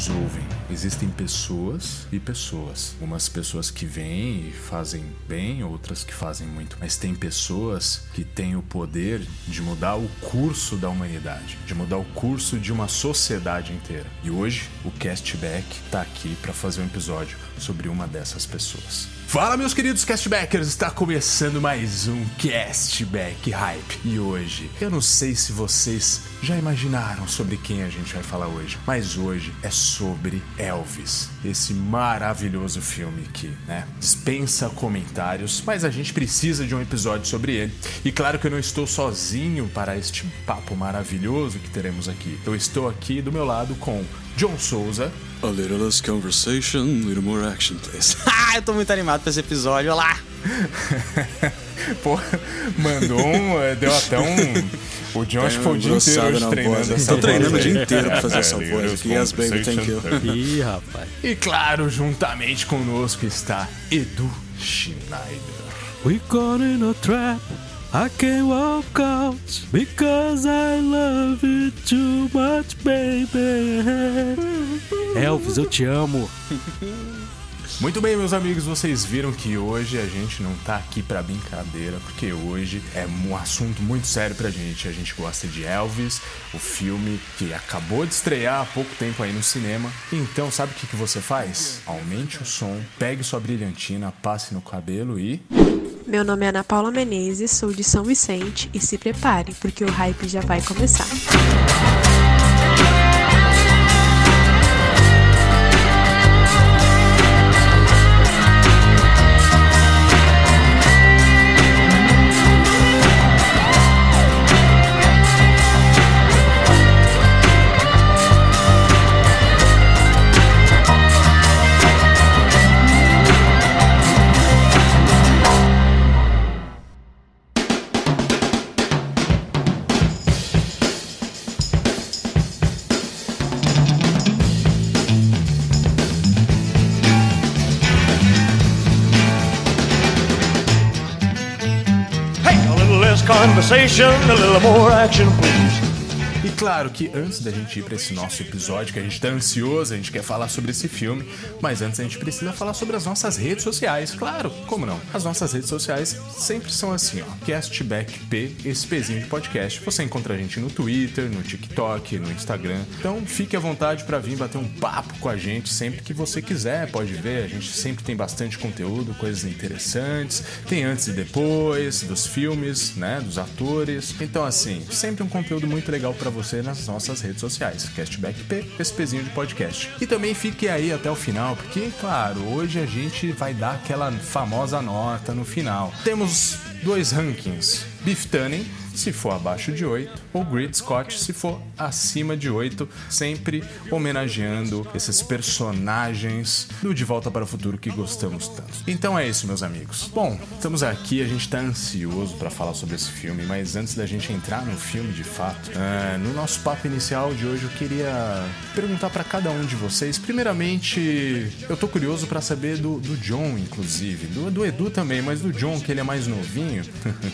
Nos ouvem. Existem pessoas e pessoas. Umas pessoas que vêm e fazem bem, outras que fazem muito. Mas tem pessoas que têm o poder de mudar o curso da humanidade, de mudar o curso de uma sociedade inteira. E hoje o Castback tá aqui pra fazer um episódio sobre uma dessas pessoas. Fala, meus queridos castbackers! Está começando mais um Castback Hype. E hoje, eu não sei se vocês já imaginaram sobre quem a gente vai falar hoje, mas hoje é sobre Elvis, esse maravilhoso filme que, né, dispensa comentários, mas a gente precisa de um episódio sobre ele. E claro que eu não estou sozinho para este papo maravilhoso que teremos aqui. Eu estou aqui do meu lado com John Souza. A little less conversation, a little more action, please. Ah, eu tô muito animado pra esse episódio, olha lá! Pô, mandou um. eh, Deu até um. O John acho que foi o dia inteiro hoje na treinando voz. essa Tô treinando voz o dia inteiro pra fazer essa É, voz Leo's aqui. Yes, baby, thank you. Ih, rapaz. E claro, juntamente conosco está Edu Schneider. We caught in a trap. I can't walk out because I love you too much, baby. Elvis, eu te amo. Muito bem, meus amigos, vocês viram que hoje a gente não tá aqui pra brincadeira, porque hoje é um assunto muito sério pra gente. A gente gosta de Elvis, o filme que acabou de estrear há pouco tempo aí no cinema. Então, sabe o que, que você faz? Aumente o som, pegue sua brilhantina, passe no cabelo e. Meu nome é Ana Paula Menezes, sou de São Vicente e se prepare, porque o hype já vai começar. Hey, conversation, a little more action, please. Claro que antes da gente ir pra esse nosso episódio, que a gente tá ansioso, a gente quer falar sobre esse filme, mas antes a gente precisa falar sobre as nossas redes sociais. Claro, como não? As nossas redes sociais sempre são assim, ó. CastbackP, esse pezinho de podcast. Você encontra a gente no Twitter, no TikTok, no Instagram. Então fique à vontade pra vir bater um papo com a gente sempre que você quiser. Pode ver, a gente sempre tem bastante conteúdo, coisas interessantes. Tem antes e depois dos filmes, né, dos atores. Então assim, sempre um conteúdo muito legal pra você nas nossas redes sociais. Castback P, esse pezinho de podcast. E também fique aí até o final, porque, claro, hoje a gente vai dar aquela famosa nota no final. Temos dois rankings. Beef se for abaixo de 8, ou Grid Scott, se for acima de 8, sempre homenageando esses personagens do De Volta para o Futuro que gostamos tanto. Então é isso, meus amigos. Bom, estamos aqui, a gente tá ansioso para falar sobre esse filme, mas antes da gente entrar no filme de fato, ah, no nosso papo inicial de hoje eu queria perguntar para cada um de vocês. Primeiramente, eu tô curioso para saber do, do John, inclusive, do, do Edu também, mas do John, que ele é mais novinho.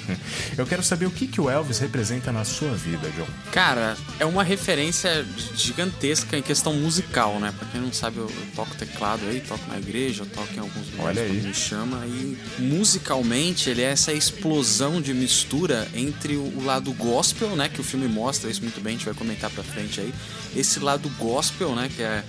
eu quero saber o que, que o Elvis representa na sua vida, John. Cara, é uma referência gigantesca em questão musical, né? Pra quem não sabe, eu, eu toco teclado aí, toco na igreja, toco em alguns lugares Olha aí. me chama. E musicalmente ele é essa explosão de mistura entre o, lado gospel, né? Que o filme mostra isso muito bem, a gente vai comentar pra frente aí. Esse lado gospel, né? Que é,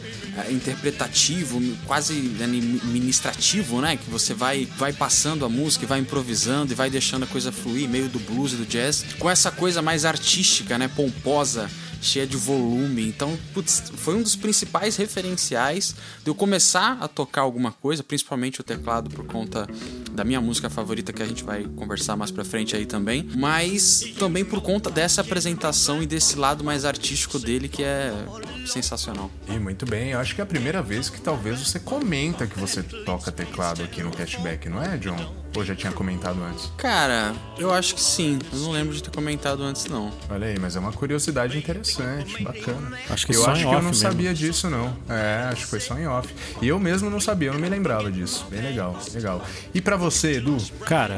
é interpretativo, quase né, ministrativo, né? Que você vai, vai passando a música, vai improvisando e vai deixando a coisa fluir, meio do blues e do jazz, com essa coisa mais artística, né, pomposa, cheia de volume. Então, putz, foi um dos principais referenciais de eu começar a tocar alguma coisa, principalmente o teclado por conta da minha música favorita que a gente vai conversar mais pra frente aí também, mas também por conta dessa apresentação e desse lado mais artístico dele que é sensacional. E muito bem, eu acho que é a primeira vez que talvez você comenta que você toca teclado aqui no cashback, não é, John? Ou já tinha comentado antes? Cara, eu acho que sim. Eu não lembro de ter comentado antes, não. Olha aí, mas é uma curiosidade interessante, bacana. Acho que eu só acho em que eu off não mesmo. sabia disso, não. É, acho que foi só em off. E eu mesmo não sabia, eu não me lembrava disso. Bem legal, legal. E pra você, Edu? Cara,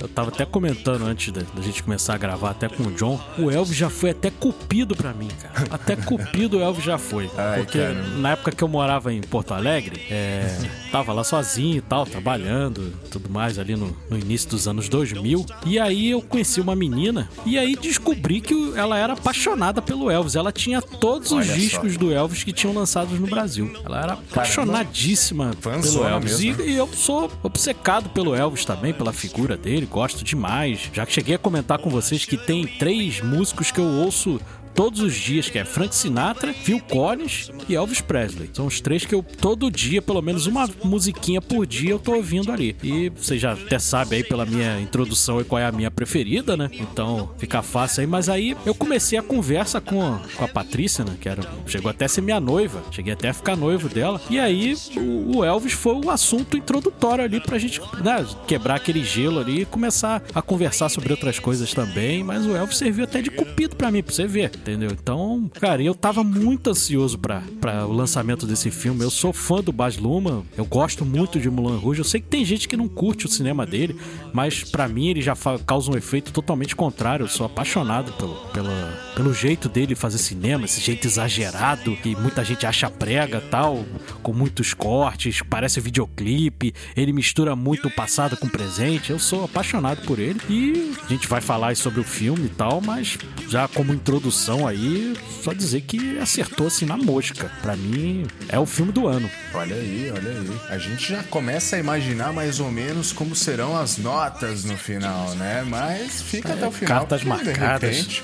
eu tava até comentando antes da, da gente começar a gravar até com o John, o Elvis já foi até cupido pra mim, cara. Até cupido o Elvis já foi. Ai, porque cara. na época que eu morava em Porto Alegre, é, tava lá sozinho e tal, trabalhando, tudo mais ali no, no início dos anos 2000. E aí eu conheci uma menina e aí descobri que ela era apaixonada pelo Elvis. Ela tinha todos os Olha só. discos do Elvis que tinham lançados no Brasil. Ela era apaixonadíssima pelo Fãzona Elvis. E, e eu sou obcecado pelo Elvis também, pela figura dele, gosto demais. Já que cheguei a comentar com vocês que tem três músicos que eu ouço todos os dias, que é Frank Sinatra, Phil Collins e Elvis Presley. São os três que eu todo dia, pelo menos uma musiquinha por dia, eu tô ouvindo ali. E você já até sabe aí pela minha introdução e qual é a minha preferida, né? Então fica fácil aí. Mas aí eu comecei a conversa com, com a Patrícia, né? Que era, chegou até a ser minha noiva. Cheguei até a ficar noivo dela. E aí o, o Elvis foi o assunto introdutório ali pra gente né, quebrar aquele gelo ali e começar a conversar sobre outras coisas também. Mas o Elvis serviu até de cupido pra mim, pra você ver, entendeu? Então, cara, eu tava muito ansioso pra o lançamento desse filme. Eu sou fã do Baz Luhrmann, eu gosto muito de Mulan Rouge. Eu sei que tem gente que não curte o cinema dele, mas pra mim ele já causa um efeito totalmente contrário. Eu sou apaixonado pelo, pela, pelo jeito dele fazer cinema, esse jeito exagerado que muita gente acha prega tal, com muitos cortes, parece videoclipe. Ele mistura muito o passado com o presente. Eu sou apaixonado por ele e a gente vai falar sobre o filme e tal, mas já como introdução aí, só dizer que acertou assim na mosca. Pra mim é o filme do ano. Olha aí, olha aí. A gente já começa a imaginar mais ou menos como serão as notas no final, né? Mas fica até o final. cartas marcadas. De repente,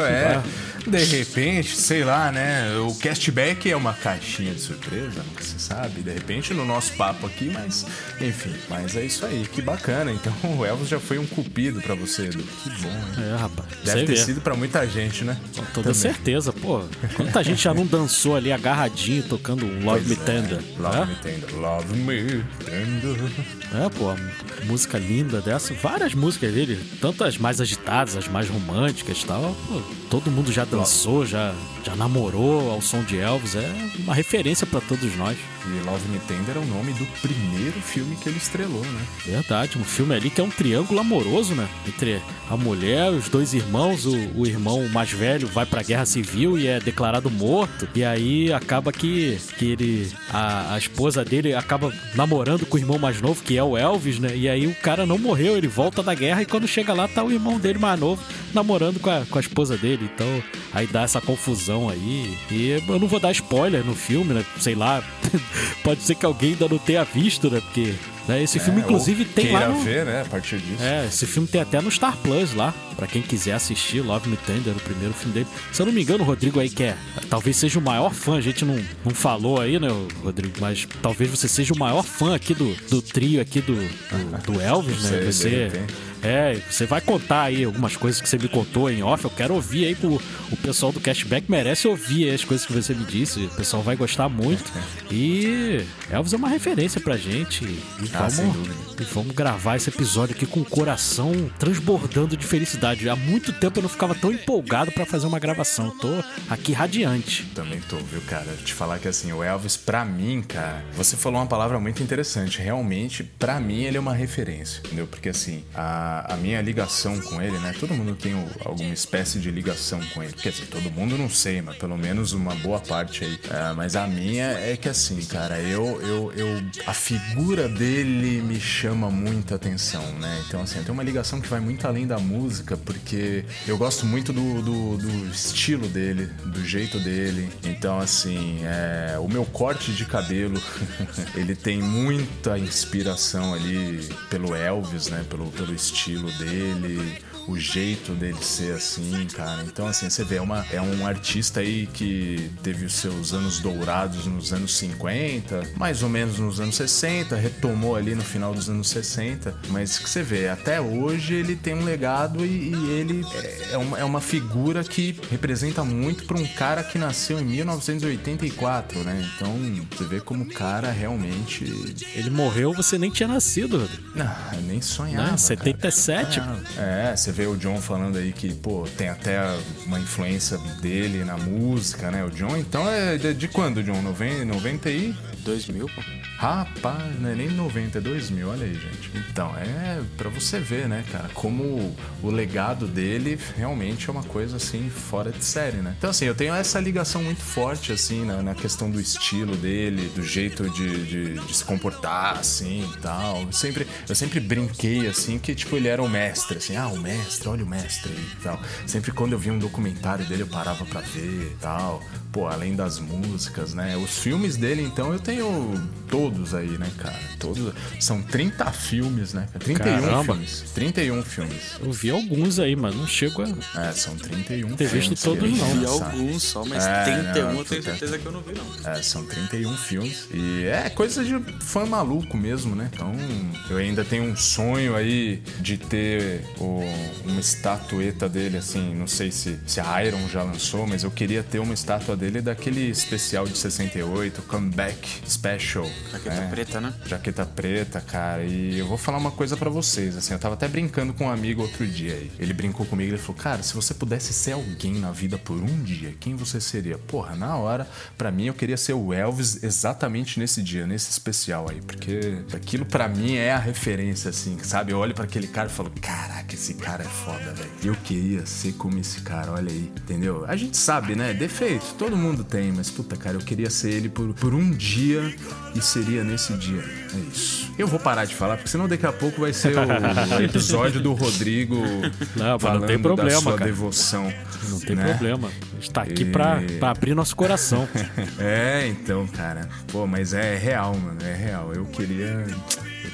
é, de repente, sei lá, né? O castback é uma caixinha de surpresa, nunca se sabe. De repente, no nosso papo aqui, mas enfim. Mas é isso aí, que bacana. Então o Elvis já foi um cupido pra você, Edu. Que bom, hein? É, rapaz. Deve ter vê. sido pra muita gente, né? Com toda certeza, pô. Quanta gente já não dançou ali agarradinho tocando um Love Me Tender? Love né? me tender. Love me tender. É, pô, música linda dessa. Várias músicas dele, tanto as mais agitadas, as mais românticas e tal. Pô, todo mundo já dançou, já, já namorou ao som de Elvis. É uma referência pra todos nós. E Love Me Tender é o nome do primeiro filme que ele estrelou, né? Verdade, um filme ali que é um triângulo amoroso, né? Entre a mulher, os dois irmãos, o, o irmão mais velho vai pra guerra civil e é declarado morto. E aí acaba que, que ele. A, a esposa dele acaba namorando com o irmão mais novo, que é o Elvis, né? E aí o cara não morreu, ele volta da guerra e quando chega lá tá o irmão dele mais novo namorando com a, com a esposa dele. Então aí dá essa confusão aí. E eu não vou dar spoiler no filme, né? Sei lá. Pode ser que alguém ainda não tenha visto, né? Porque né, esse filme, É, inclusive, ou tem lá no... ver, né? A partir disso. É, esse filme tem até no Star Plus lá, pra quem quiser assistir Love Me Tender, o primeiro filme dele. Se eu não me engano, o Rodrigo aí que é, talvez seja o maior fã, a gente não, não falou aí, né, Rodrigo, mas talvez você seja o maior fã aqui do, do trio aqui do, do, do Elvis, né? sei, Você. É, você vai contar aí algumas coisas que você me contou em off. Eu quero ouvir aí pro o pessoal do Cashback merece ouvir as coisas que você me disse. O pessoal vai gostar muito. E Elvis é uma referência pra gente. E Ah, vamos, e vamos gravar esse episódio aqui com o coração transbordando de felicidade. Há muito tempo eu não ficava tão empolgado pra fazer uma gravação. Eu tô aqui radiante. Também tô, viu, cara? Te falar que assim, o Elvis, pra mim, cara, você falou uma palavra muito interessante. Realmente, pra mim, ele é uma referência, entendeu? Porque assim, a, a minha ligação com ele, né? Todo mundo tem alguma espécie de ligação com ele. Quer dizer, todo mundo não sei, mas pelo menos uma boa parte aí. Ah, mas a minha é que assim, cara, eu, eu, eu. A figura dele me chama muita atenção, né? Então, assim, tenho uma ligação que vai muito além da música, porque eu gosto muito do, do, do estilo dele, do jeito dele. Então, assim, é, o meu corte de cabelo, ele tem muita inspiração ali pelo Elvis, né? Pelo, pelo estilo dele. O jeito dele ser assim, cara. Então, assim, você vê, é, uma, é um artista aí que teve os seus anos dourados nos anos 50, mais ou menos nos anos 60, retomou ali no final dos anos 60, mas que você vê, até hoje ele tem um legado e, e ele é, é uma, é uma figura que representa muito para um cara que nasceu em 1984, né? Então, você vê como o cara realmente. Ele morreu, você nem tinha nascido, Rodrigo. Não, eu nem sonhava. Né? 77. cara. É, você vê o John falando aí que, pô, tem até uma influência dele na música, né? O John, então é de, de quando, John? 90, 90 e. 2000, pô. Rapaz, não é nem 90, é 2000, olha aí, gente. Então, é pra você ver, né, cara, como o legado dele realmente é uma coisa, assim, fora de série, né? Então, assim, eu tenho essa ligação muito forte, assim, na, na questão do estilo dele, do jeito de, de, de se comportar, assim, e tal. Eu sempre, eu sempre brinquei, assim, que, tipo, ele era o mestre, assim, ah, o mestre, olha o mestre aí e tal. Sempre quando eu via um documentário dele, eu parava pra ver e tal. Pô, além das músicas, né? Os filmes dele, então, eu tenho todos aí, né, cara? Todos. São 30 filmes, né? 31 Caramba. filmes. 31 filmes. Eu vi alguns aí, mas não chego a. É, são 31 Ter filmes. visto todos, não. Vi lança. alguns só, mas É, 31 não, eu tenho certeza que eu não vi, não. É, são 31 filmes. E é coisa de fã maluco mesmo, né? Então, eu ainda tenho um sonho aí de ter o- uma estatueta dele, assim. Não sei se, se a Iron já lançou, mas eu queria ter uma estátua dele daquele especial de 68, Comeback Special. Jaqueta né? preta, né? Jaqueta preta, cara. E eu vou falar uma coisa pra vocês, assim, eu tava até brincando com um amigo outro dia aí. Ele brincou comigo, ele falou: "Cara, se você pudesse ser alguém na vida por um dia, quem você seria?" Porra, na hora, pra mim eu queria ser o Elvis exatamente nesse dia, nesse especial aí, porque aquilo pra mim é a referência assim, sabe? Eu olho pra aquele cara e falo: "Caraca, esse cara é foda, velho. Eu queria ser como esse cara, olha aí." Entendeu? A gente sabe, né? Defeitos, todo mundo tem, mas puta, cara, eu queria ser ele por, por um dia e seria nesse dia. É isso. Eu vou parar de falar, porque senão daqui a pouco vai ser o episódio do Rodrigo Não, falando não tem problema, da sua cara. devoção. Não tem né? problema. A gente tá aqui E- pra, pra abrir nosso coração. É, então, cara. Pô, mas é real, mano. É real. Eu queria.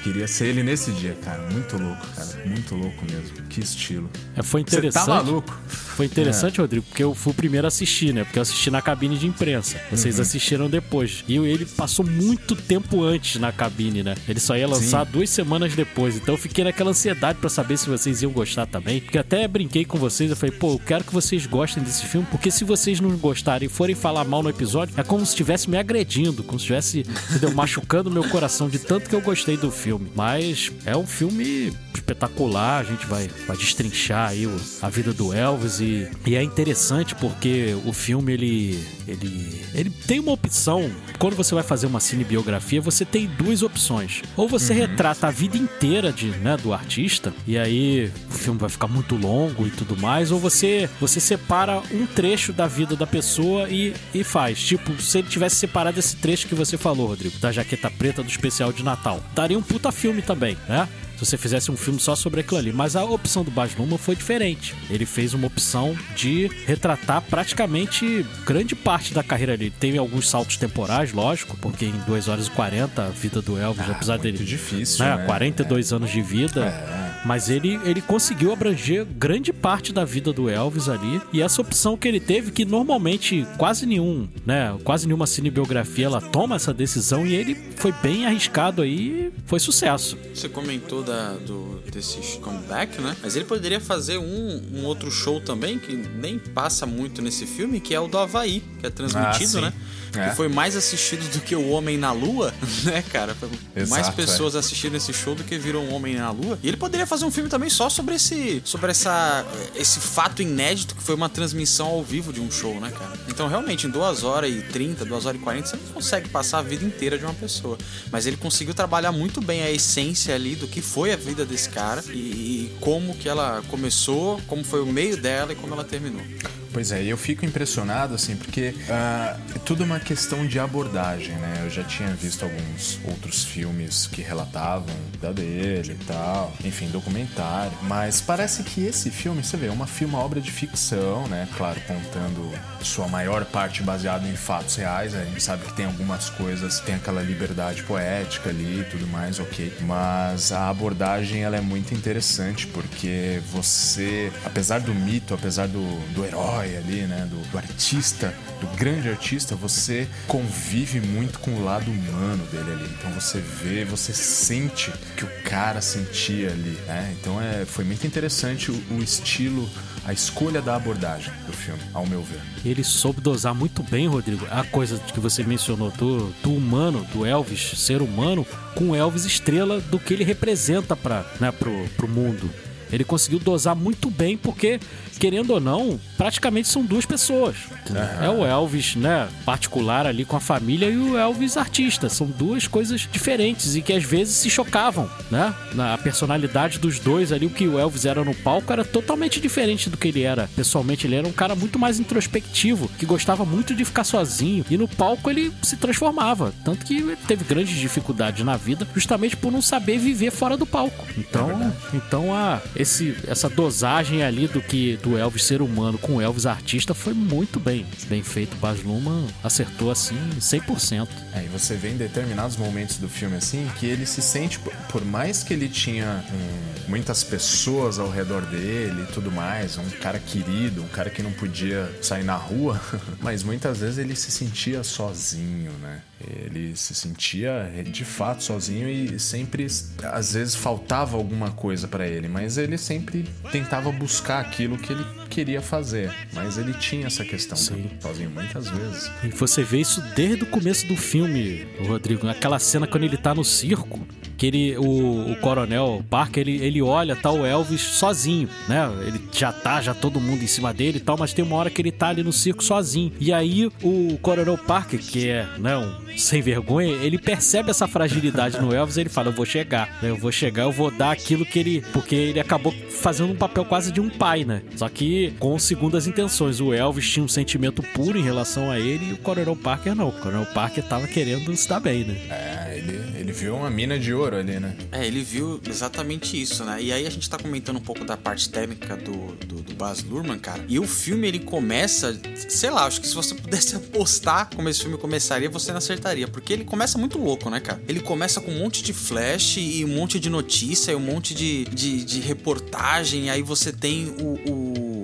Queria ser ele nesse dia, cara. Muito louco, cara. Muito louco mesmo. Que estilo. É, foi Você interessante. tá maluco? Foi interessante, Rodrigo, porque eu fui o primeiro a assistir, né? Porque eu assisti na cabine de imprensa. Vocês Uhum. assistiram depois. E ele passou muito tempo antes na cabine, né? Ele só ia lançar duas semanas depois. Então eu fiquei naquela ansiedade pra saber se vocês iam gostar também. Porque até brinquei com vocês. Eu falei, pô, eu quero que vocês gostem desse filme. Porque se vocês não gostarem e forem falar mal no episódio, é como se estivesse me agredindo. Como se estivesse, entendeu? Machucando meu coração de tanto que eu gostei do filme. Mas é um filme espetacular. A gente vai, vai destrinchar aí o- a vida do Elvis. E, e é interessante porque o filme, ele, ele, ele tem uma opção. Quando você vai fazer uma cinebiografia, você tem duas opções. Ou você retrata a vida inteira de, né, do artista, e aí o filme vai ficar muito longo e tudo mais, ou você, você separa um trecho da vida da pessoa e, e faz. Tipo, se ele tivesse separado esse trecho que você falou, Rodrigo, da jaqueta preta do especial de Natal. Daria um puta filme também, né? se você fizesse um filme só sobre aquilo ali. Mas a opção do Baz Luhrmann foi diferente. Ele fez uma opção de retratar praticamente grande parte da carreira dele. Teve alguns saltos temporais, lógico, porque em 2 horas e 40 a vida do Elvis, apesar muito dele difícil, né, né? 42 anos de vida, mas ele, ele conseguiu abranger grande parte da vida do Elvis ali. E essa opção que ele teve, que normalmente quase nenhum, né, quase nenhuma cinebiografia ela toma essa decisão e ele foi bem arriscado aí, foi sucesso. Você comentou da, do, desse comeback, né? Mas ele poderia fazer um, um outro show também, que nem passa muito nesse filme, que é o do Havaí, que é transmitido, Ah, sim. né? É. Que foi mais assistido do que o Homem na Lua, né, cara? Foi mais Exato, pessoas assistiram esse show do que viram o Homem na Lua. E ele poderia fazer um filme também só sobre esse, sobre essa, esse fato inédito que foi uma transmissão ao vivo de um show, né, cara? Então, realmente, em 2 horas e 30, 2 horas e 40, você não consegue passar a vida inteira de uma pessoa. Mas ele conseguiu trabalhar muito bem a essência ali do que foi a vida desse cara e, e como que ela começou, como foi o meio dela e como ela terminou. Pois é, eu fico impressionado, assim, porque ah, é tudo uma questão de abordagem, né? Eu já tinha visto alguns outros filmes que relatavam da dele e tal, enfim, documentário, mas parece que esse filme, você vê, é uma, uma obra de ficção, né? Claro, contando sua maior parte baseado em fatos reais, a gente sabe que tem algumas coisas, tem aquela liberdade poética ali e tudo mais, ok, mas a abordagem ela é muito interessante porque você, apesar do mito, apesar do, do herói ali, né, do, do artista, do grande artista, você convive muito com o lado humano dele ali. Então você vê, você sente que o cara sentia ali, né? Então é, foi muito interessante o, o estilo a escolha da abordagem do filme, ao meu ver. Ele soube dosar muito bem, Rodrigo, a coisa que você mencionou do, do humano, do Elvis ser humano, com o Elvis estrela do que ele representa para né, pro, pro mundo. Ele conseguiu dosar muito bem, porque, querendo ou não, praticamente são duas pessoas. Uhum. É o Elvis, né, particular ali com a família e o Elvis artista. São duas coisas diferentes e que às vezes se chocavam, né? Na personalidade dos dois ali, o que o Elvis era no palco era totalmente diferente do que ele era. Pessoalmente, ele era um cara muito mais introspectivo, que gostava muito de ficar sozinho. E no palco ele se transformava. Tanto que ele teve grandes dificuldades na vida, justamente por não saber viver fora do palco. Então, é então a, esse, essa dosagem ali do que do Elvis ser humano com o Elvis artista foi muito bem, bem feito. Baz Luhrmann acertou assim 100%. É, e você vê em determinados momentos do filme assim que ele se sente, por mais que ele tinha um, muitas pessoas ao redor dele e tudo mais, um cara querido, um cara que não podia sair na rua, mas muitas vezes ele se sentia sozinho, né? Ele se sentia de fato sozinho e sempre, às vezes, faltava alguma coisa para ele, mas ele sempre tentava buscar aquilo que ele queria fazer. Mas ele tinha essa questão Sim. sozinho muitas vezes. E você vê isso desde o começo do filme, Rodrigo. Naquela cena quando ele tá no circo, que ele, o, o coronel Parker, ele, ele olha tá o Elvis sozinho, né? Ele já tá, já todo mundo em cima dele e tal, mas tem uma hora que ele tá ali no circo sozinho. E aí o coronel Parker, que é, né, um sem vergonha, ele percebe essa fragilidade no Elvis e ele fala: Eu vou chegar, né? eu vou chegar, eu vou dar aquilo que ele. Porque ele acabou fazendo um papel quase de um pai, né? Só que com segundas intenções. O Elvis tinha um sentimento puro em relação a ele e o Coronel Parker não. O Coronel Parker tava querendo se dar bem, né? É, ele, ele viu uma mina de ouro ali, né? É, ele viu exatamente isso, né? E aí a gente tá comentando um pouco da parte técnica do, do, do Baz Luhrmann, cara. E o filme ele começa, sei lá, acho que se você pudesse apostar como esse filme começaria, você não acertaria porque ele começa muito louco, né, cara? Ele começa com um monte de flash e um monte de notícia e um monte de, de, de reportagem, aí você tem o, o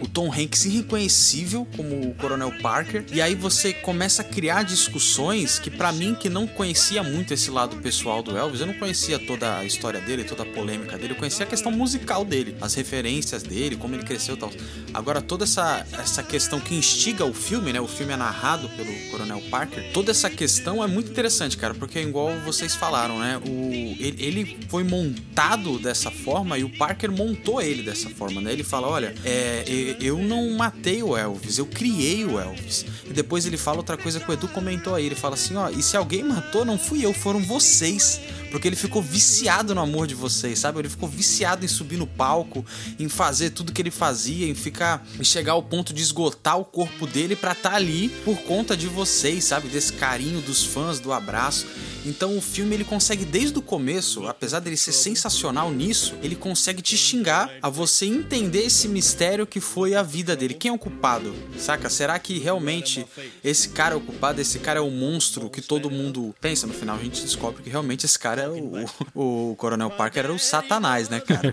o Tom Hanks irreconhecível como o Coronel Parker, e aí você começa a criar discussões que para mim que não conhecia muito esse lado pessoal do Elvis, eu não conhecia toda a história dele, toda a polêmica dele, eu conhecia a questão musical dele, as referências dele, como ele cresceu e tal. Agora toda essa essa questão que instiga o filme, né? O filme é narrado pelo Coronel Parker. Toda essa questão é muito interessante, cara, porque igual vocês falaram, né? O ele, ele foi montado dessa forma e o Parker montou ele dessa forma, né? Ele fala, olha, é, eu não matei o Elvis, eu criei o Elvis. E depois ele fala outra coisa que o Edu comentou aí. Ele fala assim: ó, e se alguém matou, não fui eu, foram vocês. Porque ele ficou viciado no amor de vocês, sabe? Ele ficou viciado em subir no palco, em fazer tudo que ele fazia, em ficar, em chegar ao ponto de esgotar o corpo dele para estar tá ali por conta de vocês, sabe? Desse carinho dos fãs, do abraço. Então o filme ele consegue desde o começo, apesar dele ser sensacional nisso, ele consegue te xingar a você entender esse mistério que foi a vida dele. Quem é o culpado? Saca? Será que realmente esse cara é o culpado? Esse cara é o monstro que todo mundo pensa? No final a gente descobre que realmente esse cara o, o, Coronel Parker era o Satanás, né, cara?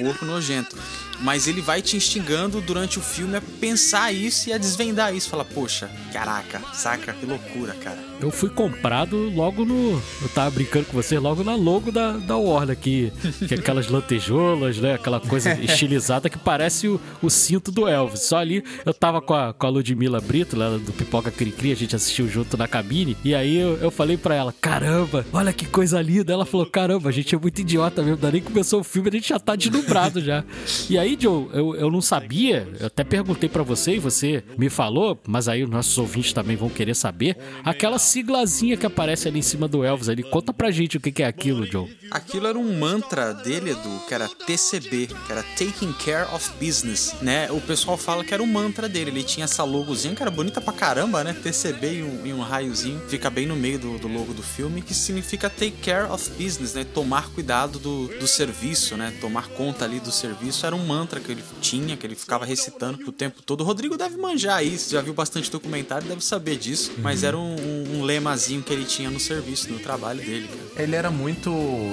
Um porco nojento. Mas ele vai te instigando durante o filme a pensar isso e a desvendar isso. Fala, poxa, caraca, saca? Que loucura, cara. Eu fui comprado logo no. Eu tava brincando com você, logo na logo da, da Warner, que, que é aquelas lantejoulas, né? Aquela coisa estilizada que parece o, o cinto do Elvis. Só ali eu tava com a, com a Ludmilla Brito, lá do Pipoca Cricri, a gente assistiu junto na cabine. E aí eu, eu falei pra ela: caramba, olha que coisa linda. Ela falou: caramba, a gente é muito idiota mesmo. Daí começou o filme, a gente já tá deslumbrado já. E aí, Joe, eu, eu não sabia, eu até perguntei para você e você me falou, mas aí os nossos ouvintes também vão querer saber. Aquela siglazinha que aparece ali em cima do Elvis ali. Conta pra gente o que que é aquilo, Joe. Aquilo era um mantra dele, Edu, que era TCB, que era Taking Care of Business, né? O pessoal fala que era um mantra dele. Ele tinha essa logozinha que era bonita pra caramba, né? TCB e um, e um raiozinho. Fica bem no meio do, do logo do filme, que significa Take Care of Business, né? Tomar cuidado do, do serviço, né? Tomar conta ali do serviço. Era um mantra que ele tinha, que ele ficava recitando o tempo todo. O Rodrigo deve manjar isso, já viu bastante documentário, deve saber disso. Mas era um, um, um lemazinho que ele tinha no serviço, no trabalho dele, cara. Ele era muito,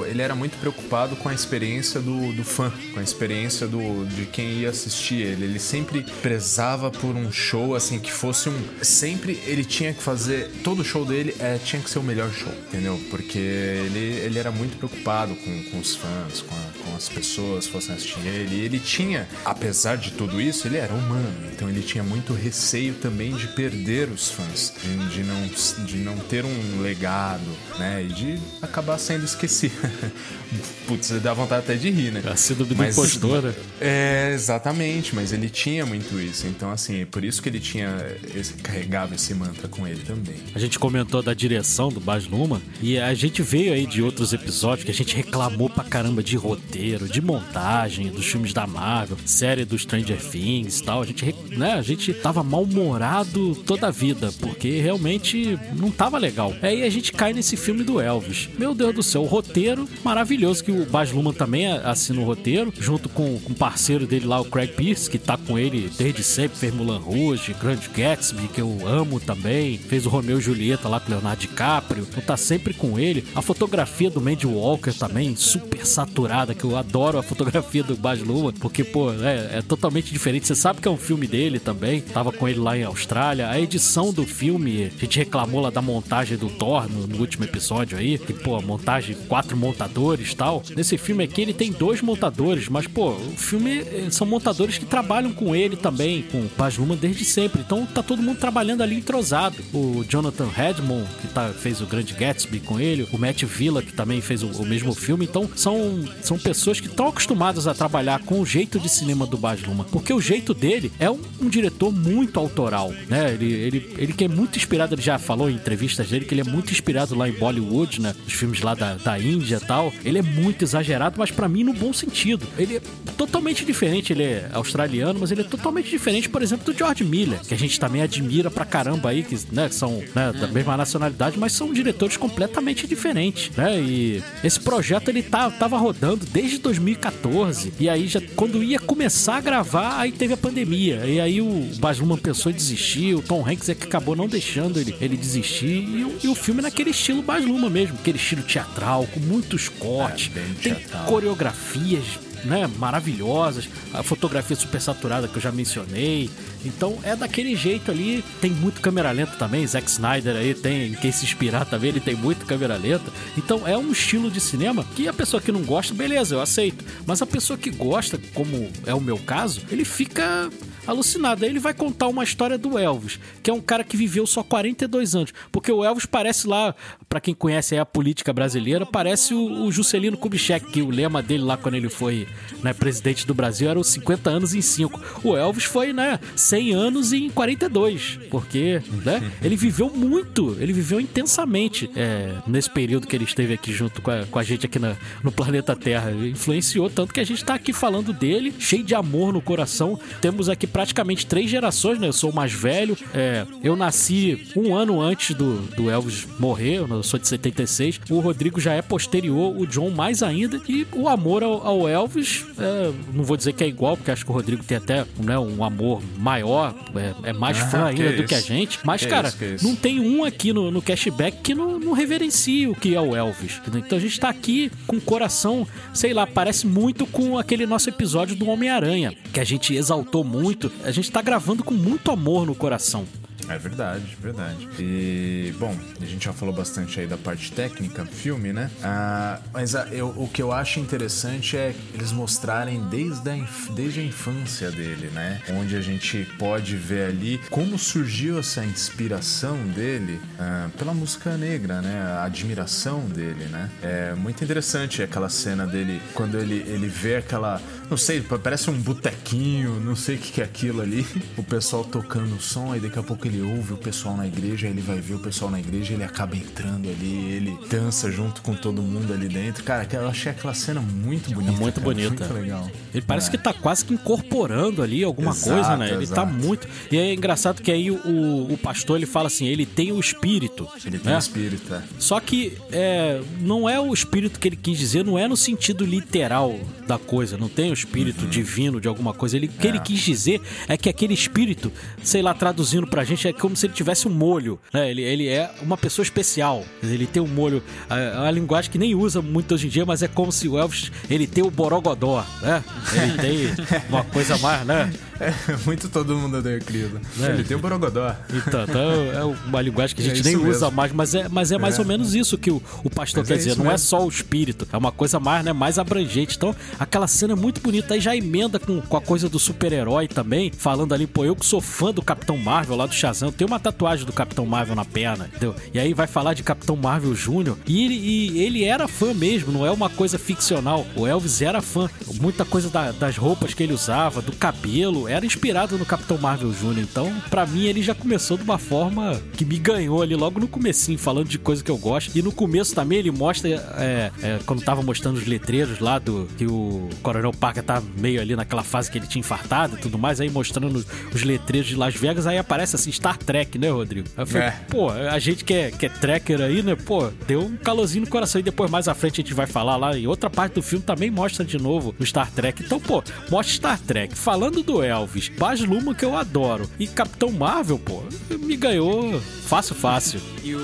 ele era muito preocupado com a experiência do, do fã, com a experiência do, de quem ia assistir ele. Ele sempre prezava por um show assim que fosse um, sempre ele tinha que fazer todo show dele é, tinha que ser o melhor show, entendeu? Porque ele, ele era muito preocupado com, com os fãs, com, a- com as pessoas fossem assistir ele. E ele tinha, apesar de tudo isso, ele era humano, então ele tinha muito receio também de perder os fãs, de, de não, de não ter um legado, né? E de acabar sendo esquecido. Putz, dá vontade até de rir, né? A síndrome do Mas- impostor, né? É, exatamente, mas ele tinha muito isso. Então, assim, é por isso que ele tinha. Esse, carregava esse mantra com ele também. A gente comentou da direção do Baz Luhrmann e a gente veio aí de outros episódios que a gente reclamou pra caramba de roteiro, de montagem, dos filmes da Marvel, série do Stranger Things e tal. A gente, né, a gente tava mal-humorado toda a vida, porque realmente não tava legal. Aí a gente cai nesse filme do Elvis. Meu Deus do céu, o roteiro maravilhoso que o Baz Luhrmann também assina o roteiro, junto com, com o parceiro dele lá, o Craig Pierce, que tá com ele desde sempre, fez Mulan Rouge, Grande Gatsby, que eu amo também, fez o Romeu e Julieta lá com Leonardo DiCaprio, então tá sempre com ele. A fotografia do Mandy Walker também, super saturada, que eu adoro a fotografia do Baz Luhrmann, porque, pô, é, é totalmente diferente. Você sabe que é um filme dele também, tava com ele lá em Austrália. A edição do filme, a gente reclamou lá da montagem do Thor no, no último episódio aí, que, pô, montagem, quatro montadores tal. Nesse filme aqui ele tem dois montadores, mas, pô, o filme eh, são montadores que trabalham com ele também, com o Baz Luhrmann desde sempre. Então tá todo mundo trabalhando ali entrosado. O Jonathan Redmond, que tá, fez o Grande Gatsby com ele, o Matt Villa, que também fez o, o mesmo filme. Então são, são pessoas que estão acostumadas a trabalhar com o jeito de cinema do Baz Luhrmann, porque o jeito dele é um, um diretor muito autoral, né? Ele, ele, ele que é muito inspirado, ele já falou em entrevistas dele que ele é muito inspirado lá em Bollywood, né? Os filmes lá da, da Índia e tal. Ele é muito exagerado, mas pra mim no bom sentido. Ele é totalmente diferente, ele é australiano, mas ele é totalmente diferente, por exemplo, do George Miller, que a gente também admira pra caramba aí, que né, são né, da mesma nacionalidade, mas são diretores completamente diferentes, né? E esse projeto ele tá, tava rodando desde 2014, e aí já quando ia começar a gravar, aí teve a pandemia, e aí o Baz Luhrmann pensou em desistir, o Tom Hanks é que acabou não deixando ele, ele desistir, e, o- e o filme naquele estilo Baz Luhrmann mesmo, aquele estilo teatral, com muitos cortes, É, tem teatral. coreografias né, maravilhosas, a fotografia super saturada que eu já mencionei. Então é daquele jeito ali. Tem muito câmera lenta também. Zack Snyder aí tem quem se inspirar também, ele tem muito câmera lenta. Então é um estilo de cinema que a pessoa que não gosta, beleza, eu aceito. Mas a pessoa que gosta, como é o meu caso, ele fica alucinado. Aí ele vai contar uma história do Elvis, que é um cara que viveu só 42 anos. Porque o Elvis parece lá, pra quem conhece a política brasileira, parece o, o Juscelino Kubitschek, que o lema dele lá quando ele foi né, presidente do Brasil era os 50 anos em 5. O Elvis foi, né, 100 anos em 42, porque, né, ele viveu muito, ele viveu intensamente é, nesse período que ele esteve aqui junto com a, com a gente aqui na- no planeta Terra. Influenciou tanto que a gente tá aqui falando dele, cheio de amor no coração. Temos aqui praticamente três gerações, né? Eu sou o mais velho. é, eu nasci um ano antes do, do Elvis morrer, eu sou de 76. O Rodrigo já é posterior, o John mais ainda. E o amor ao, ao Elvis, é, não vou dizer que é igual, porque acho que o Rodrigo tem até né, um amor maior, é, é mais Ah, fã ainda do que a gente. Mas, Que cara, isso. não tem um aqui no, no cashback que não, não reverencia o que é o Elvis. entendeu? Então a gente tá aqui com o coração, sei lá, parece muito com aquele nosso episódio do Homem-Aranha, que a gente exaltou muito. A gente tá gravando com muito amor no coração. É verdade, verdade. E, bom, a gente já falou bastante aí da parte técnica filme, né? Ah, mas ah, eu- o que eu acho interessante é eles mostrarem desde a, desde a infância dele, né? Onde a gente pode ver ali como surgiu essa inspiração dele ah, pela música negra, né? A admiração dele, né? É muito interessante aquela cena dele quando ele, ele vê aquela. Não sei, parece um botequinho, não sei o que que é aquilo ali. O pessoal tocando o som, aí daqui a pouco ele ouve o pessoal na igreja, aí ele vai ver o pessoal na igreja, ele acaba entrando ali, ele dança junto com todo mundo ali dentro. Cara, eu achei aquela cena muito bonita. É muito cara, bonita. Muito legal. Ele parece É. que tá quase que incorporando ali alguma Exato, coisa, né? Ele tá exato. muito. E é engraçado que aí o, o pastor ele fala assim: ele tem o espírito. Ele tem né? um espírito, é. Só que é, não é o espírito que ele quis dizer, não é no sentido literal da coisa, não tem o espírito divino de alguma coisa. Ele, o que ele quis dizer é que aquele espírito, sei lá, traduzindo pra gente, é como se ele tivesse um molho. Né? Ele, ele é uma pessoa especial. Ele tem um molho. É uma linguagem que nem usa muito hoje em dia, mas é como se o Elvis ele tem o borogodó, né? Ele tem uma coisa mais, né? É muito todo mundo odeia crido. É. Ele tem o Borogodó. Então, então é uma linguagem que a É gente isso nem mesmo. usa mais, mas é, mas é mais É. ou menos isso que o, o pastor Mas quer é dizer. Não é mesmo. só o espírito, é uma coisa mais, né, mais abrangente. Então, aquela cena é muito bonita. Aí já emenda com, com a coisa do super-herói também, falando ali, pô, eu que sou fã do Capitão Marvel lá do Shazam, tenho uma tatuagem do Capitão Marvel na perna, entendeu? E aí vai falar de Capitão Marvel Júnior. E ele, e ele era fã mesmo, não é uma coisa ficcional. O Elvis era fã. Muita coisa da- das roupas que ele usava, do cabelo, era inspirado no Capitão Marvel Jr. Então, pra mim, ele já começou de uma forma que me ganhou ali logo no comecinho, falando de coisa que eu gosto. E no começo também ele mostra, é, é, quando tava mostrando os letreiros lá do que o Coronel Parker tá meio ali naquela fase que ele tinha infartado e tudo mais, aí mostrando os letreiros de Las Vegas, aí aparece assim, Star Trek, né, Rodrigo? Aí eu falei, É. pô, a gente que é, que é tracker aí, né, pô, deu um calorzinho no coração. E depois, mais à frente, a gente vai falar lá, e outra parte do filme também mostra de novo o Star Trek. Então, pô, mostra Star Trek. Falando do Elvis, Baz Luhrmann, que eu adoro, e Capitão Marvel, pô, me ganhou fácil, fácil. E o.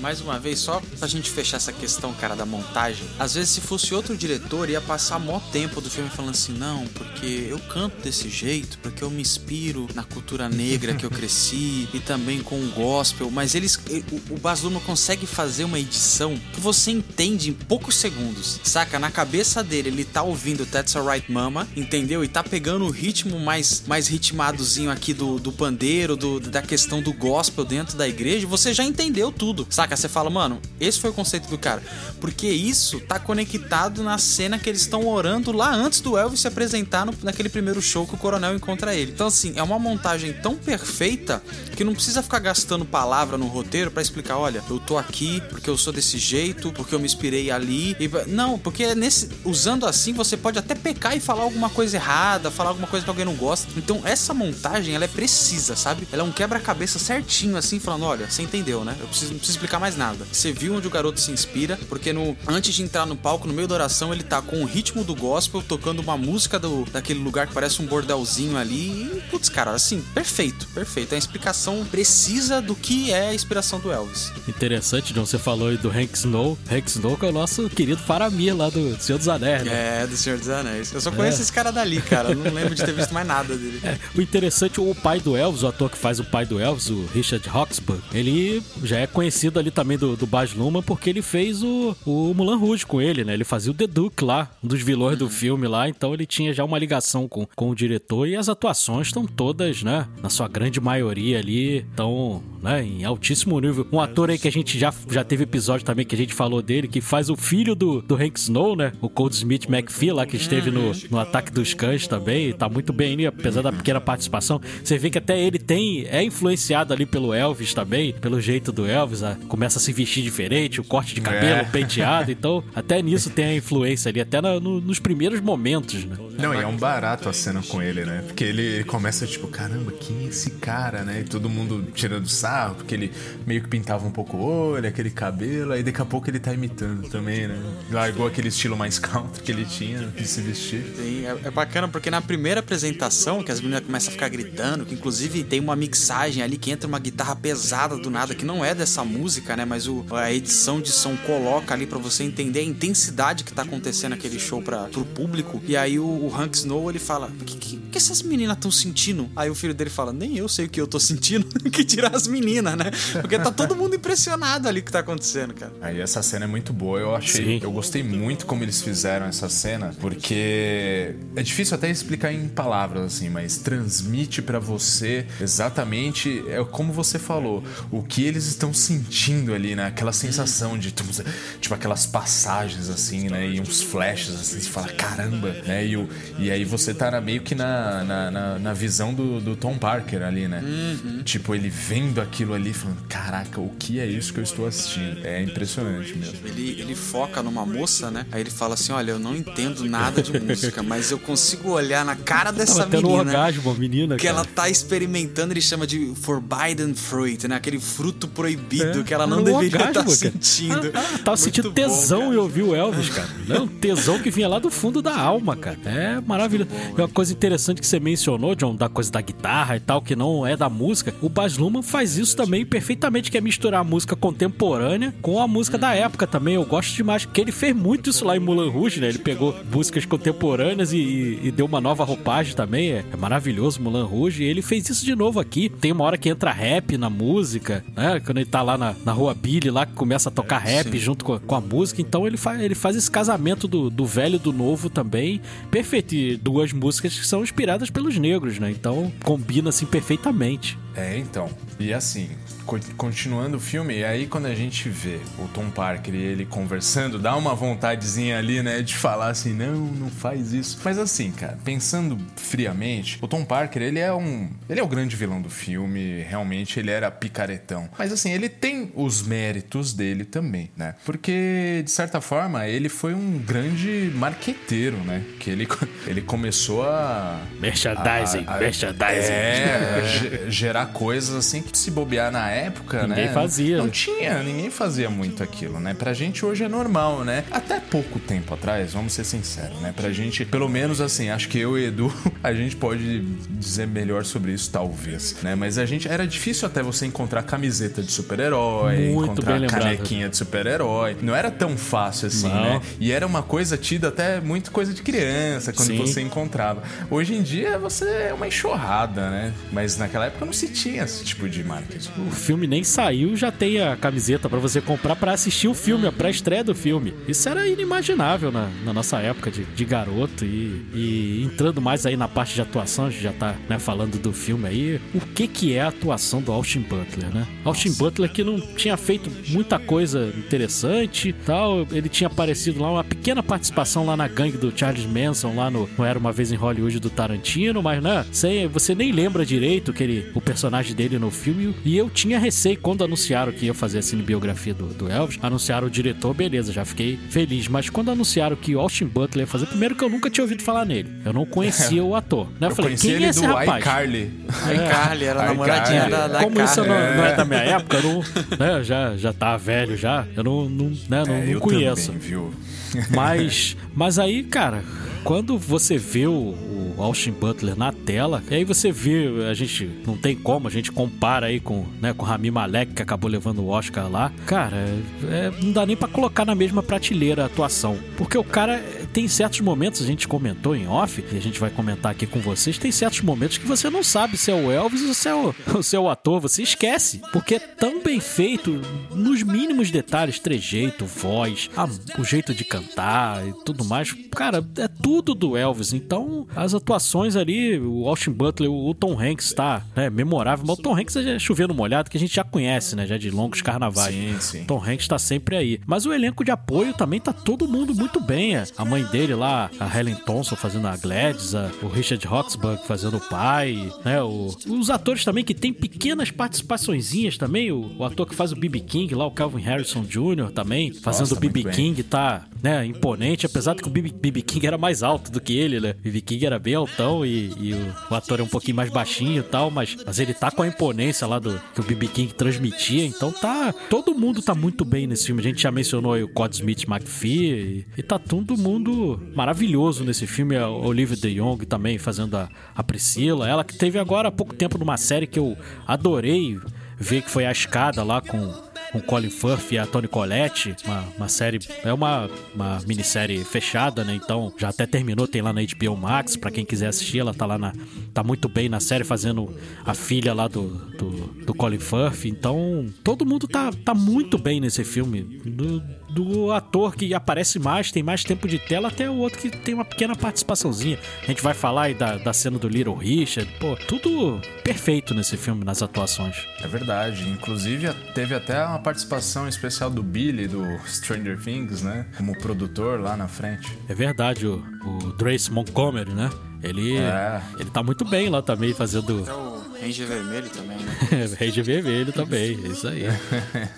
Mais uma vez, só pra gente fechar essa questão, cara, da montagem. Às vezes, se fosse outro diretor, ia passar mó tempo do filme falando assim: não, porque eu canto desse jeito, porque eu me inspiro na cultura negra que eu cresci e também com o gospel. Mas eles. O, o Baz Luhrmann consegue fazer uma edição que você entende em poucos segundos. Saca? Na cabeça dele, ele tá ouvindo That's Alright Mama, entendeu? E tá pegando o ritmo mais, mais ritmadozinho aqui do, do pandeiro, do, da questão do gospel dentro da igreja. Você já entendeu tudo. Saca? Você fala, mano, esse foi o conceito do cara. Porque isso tá conectado na cena que eles estão orando lá antes do Elvis se apresentar no- naquele primeiro show que o coronel encontra ele. Então, assim, é uma montagem tão perfeita que não precisa ficar gastando palavra no roteiro pra explicar, olha, eu tô aqui porque eu sou desse jeito, porque eu me inspirei ali. E... Não, porque é nesse usando assim você pode até pecar e falar alguma coisa errada, falar alguma coisa que alguém não gosta. Então, essa montagem, ela é precisa, sabe? Ela é um quebra-cabeça certinho assim, falando, olha, você entendeu, né? Eu preciso, não preciso explicar mais nada. Você viu onde o garoto se inspira, porque no antes de entrar no palco, no meio da oração, ele tá com o ritmo do gospel, tocando uma música do, daquele lugar que parece um bordelzinho ali. E, putz, cara, assim, perfeito, perfeito. É a explicação precisa do que é a inspiração do Elvis. Interessante, John, você falou aí do Hank Snow. Hank Snow que é o nosso querido Faramir lá do Senhor dos Anéis, né? É, do Senhor dos Anéis. Eu só conheço esse cara dali, cara. Eu não lembro de ter visto mais nada dele. É, o interessante, o pai do Elvis, o ator que faz o pai do Elvis, o Richard Roxburgh, ele já é conhecido ali também do, do Baz Luhrmann porque ele fez o, o Mulan Rouge com ele, né? Ele fazia o The Duke lá, um dos vilões do filme lá, então ele tinha já uma ligação com, com o diretor e as atuações estão todas, né? Na sua grande maioria ali, estão, né? Em altíssimo nível. Um ator aí que a gente já, já teve episódio também que a gente falou dele, que faz o filho do, do Hank Snow, né? O Cold Smith McPhee lá, que esteve no, no Ataque dos Cães também, e tá muito bem ali, apesar da pequena participação. Você vê que até ele tem, é influenciado ali pelo Elvis também, pelo jeito do Elvis, a- começa a se vestir diferente, o corte de cabelo, É. o penteado, então até nisso tem a influência ali, até na- no- nos primeiros momentos, né? Não, e é um barato a cena com ele, né? Porque ele, ele começa tipo, caramba, quem é esse cara, né? E todo mundo tirando sarro, porque ele meio que pintava um pouco o olho, aquele cabelo, aí daqui a pouco ele tá imitando também, né? Largou aquele estilo mais country que ele tinha de se vestir. Sim, é, é bacana porque na primeira apresentação, que as meninas começam a ficar gritando, que inclusive tem uma mixagem ali que entra uma guitarra pesada do nada, que não é dessa música, né? Mas o, a edição de som coloca ali pra você entender a intensidade que tá acontecendo aquele show para pro público. E aí o, o Hank Snow ele fala: O que, que, que essas meninas estão sentindo? Aí o filho dele fala: Nem eu sei o que eu tô sentindo, que tirar as meninas, né? Porque tá todo mundo impressionado ali o que tá acontecendo, cara. Aí essa cena é muito boa, eu achei, Sim. eu gostei muito como eles fizeram essa cena, porque é difícil até explicar em palavras assim, mas transmite pra você exatamente é como você falou, o que eles estão sentindo ali, né? Aquela sensação de tipo aquelas passagens assim, né? E uns flashes assim, você fala caramba, né? E o, E aí você tá na- meio que na, na, na- na visão do, do Tom Parker ali, né? Tipo, ele vendo aquilo ali, falando: Caraca, o que é isso que eu estou assistindo? É impressionante mesmo. Ele, ele foca numa moça, né? Aí ele fala assim: Olha, eu não entendo nada de música, mas eu consigo olhar na cara dessa um menina. orgasmo, menina. que cara. ela tá experimentando, ele chama de forbidden fruit, né? Aquele fruto proibido É, que ela não um deveria estar cara. sentindo. Ah, ah, tava sentindo bom, tesão cara. e ouvir o Elvis, cara. É um tesão que vinha lá do fundo da alma, cara. É maravilhoso. E uma coisa interessante que você mencionou, John, da coisa da guitarra e tal, que não é da música. O Baz Luhrmann faz isso também perfeitamente, que é misturar a música contemporânea com a música da época também. Eu gosto demais, que ele fez muito isso lá em Moulin Rouge, né? Ele pegou músicas contemporâneas e, e- e deu uma nova roupagem também. É, é maravilhoso Moulin Rouge. E ele fez isso de novo aqui. Tem uma hora que entra rap na música, né? Quando ele tá lá na, na rua Billy, lá que começa a tocar rap sim. junto com a, com a música. Então ele faz, ele faz esse casamento do, do velho e do novo também. Perfeito. E duas músicas que são inspiradas pelos negros, né? Então combina assim perfeitamente. É, então. E assim, continuando o filme, e aí quando a gente vê o Tom Parker e ele conversando, dá uma vontadezinha ali, né, de falar assim, não, não faz isso. Mas assim, cara, pensando friamente, o Tom Parker, ele é um. Ele é o grande vilão do filme, realmente ele era picaretão. Mas assim, ele tem os méritos dele também, né? Porque, de certa forma, ele foi um grande marqueteiro, né? Que ele, ele começou a. Merchandising, a- a- merchandising. É, ge- gerar coisas assim que se bobear na época, Ninguém né? fazia. Não tinha, ninguém fazia muito aquilo, né? Pra gente hoje é normal, né? Até pouco tempo atrás, vamos ser sinceros, né? Pra gente, pelo menos assim, acho que eu e Edu, a gente pode dizer melhor sobre isso, talvez, né? Mas a gente, era difícil até você encontrar camiseta de super-herói, encontrar canequinha de super-herói. Não era tão fácil assim, Não. né? E era uma coisa tida até muito coisa de criança, quando Sim. você encontrava. Hoje em dia você é uma enxurrada, né? Mas naquela época não se tinha esse tipo de marketing. O filme nem saiu, já tem a camiseta pra você comprar pra assistir o filme, a pré-estreia do filme. Isso era inimaginável na, na nossa época de, de garoto. E, e entrando mais aí na parte de atuação, a gente já tá né, falando do filme aí. O que que é a atuação do Austin Butler, né? Austin Butler que não tinha feito muita coisa interessante e tal. Ele tinha aparecido lá, uma pequena participação lá na gangue do Charles Manson, lá no, no Era Uma Vez em Hollywood do Tarantino, mas né, sem, você nem lembra direito que ele, o personagem dele no filme. E eu tinha receio quando anunciaram que ia fazer a cinebiografia do, do Elvis. Anunciaram o diretor, beleza, já fiquei feliz. Mas quando anunciaram que o Austin Butler ia fazer, primeiro que eu nunca tinha ouvido falar nele. Eu não conhecia o ator. Né? Eu, Eu falei, conheci quem ele é esse do rapaz? iCarly. A Carly era a namoradinha da, da Como isso Carly. não, não é da minha época, eu não, né, eu já, já tá velho já, eu não, não, né, não, É, não eu conheço. também, viu? Mas, mas aí, cara, quando você vê o, o Austin Butler na tela, e aí você vê, a gente não tem como, a gente compara aí com, né, com Rami Malek, que acabou levando o Oscar lá. Cara, é, não dá nem pra colocar na mesma prateleira a atuação. Porque o cara tem certos momentos, a gente comentou em off, e a gente vai comentar aqui com vocês, tem certos momentos que você não sabe se é o Elvis ou se é o, ou se é o ator, você esquece. Porque é tão bem feito, nos mínimos detalhes, trejeito, voz, a- o jeito de cantar e tudo mais. Cara, é tudo do Elvis. Então, as atuações ali, o Austin Butler, o Tom Hanks tá né, memorável. Mas o Tom Hanks é chovendo molhado, que a gente já conhece, né? Já de longos carnavais. Sim, sim. Tom Hanks tá sempre aí. Mas o elenco de apoio também tá todo mundo muito bem. é. A mãe dele lá, a Helen Thompson fazendo a Gladys, a- o Richard Roxburgh fazendo o pai, né? O- os atores também que tem pequenas participaçõezinhas também. O, o ator que faz o B.B. King lá, o Calvin Harrison Jr. também, fazendo Nossa, o B.B. King, tá, né, imponente, apesar de que o B.B. B.B. King era mais alto do que ele, né? O B.B. King era bem altão e, e o, o ator é um pouquinho mais baixinho e tal, mas, mas ele tá com a imponência lá do que o B.B. King transmitia, então tá, todo mundo tá muito bem nesse filme. A gente já mencionou aí o Cod Smith McPhee e, e tá todo mundo maravilhoso nesse filme. A Olivia de Jong também fazendo a, a Priscila, ela que teve agora há pouco tempo numa série que eu adorei ver que foi a escada lá com com Colin Firth e a Toni Collette, uma, uma série, é uma, uma minissérie fechada, né? Então já até terminou, tem lá na HBO Max, pra quem quiser assistir, ela tá lá na, tá muito bem na série fazendo a filha lá do, do, do Colin Firth, então todo mundo tá, tá muito bem nesse filme, do, do ator que aparece mais, tem mais tempo de tela, até o outro que tem uma pequena participaçãozinha. A gente vai falar aí da, da cena do Little Richard, pô, tudo perfeito nesse filme, nas atuações. É verdade. Inclusive, teve até uma participação especial do Billy, do Stranger Things, né? Como produtor lá na frente. É verdade, o, o Trace Montgomery, né? Ele, É. ele tá muito bem lá também, fazendo É o Ranger Vermelho também, né? Ranger Vermelho também, é isso aí.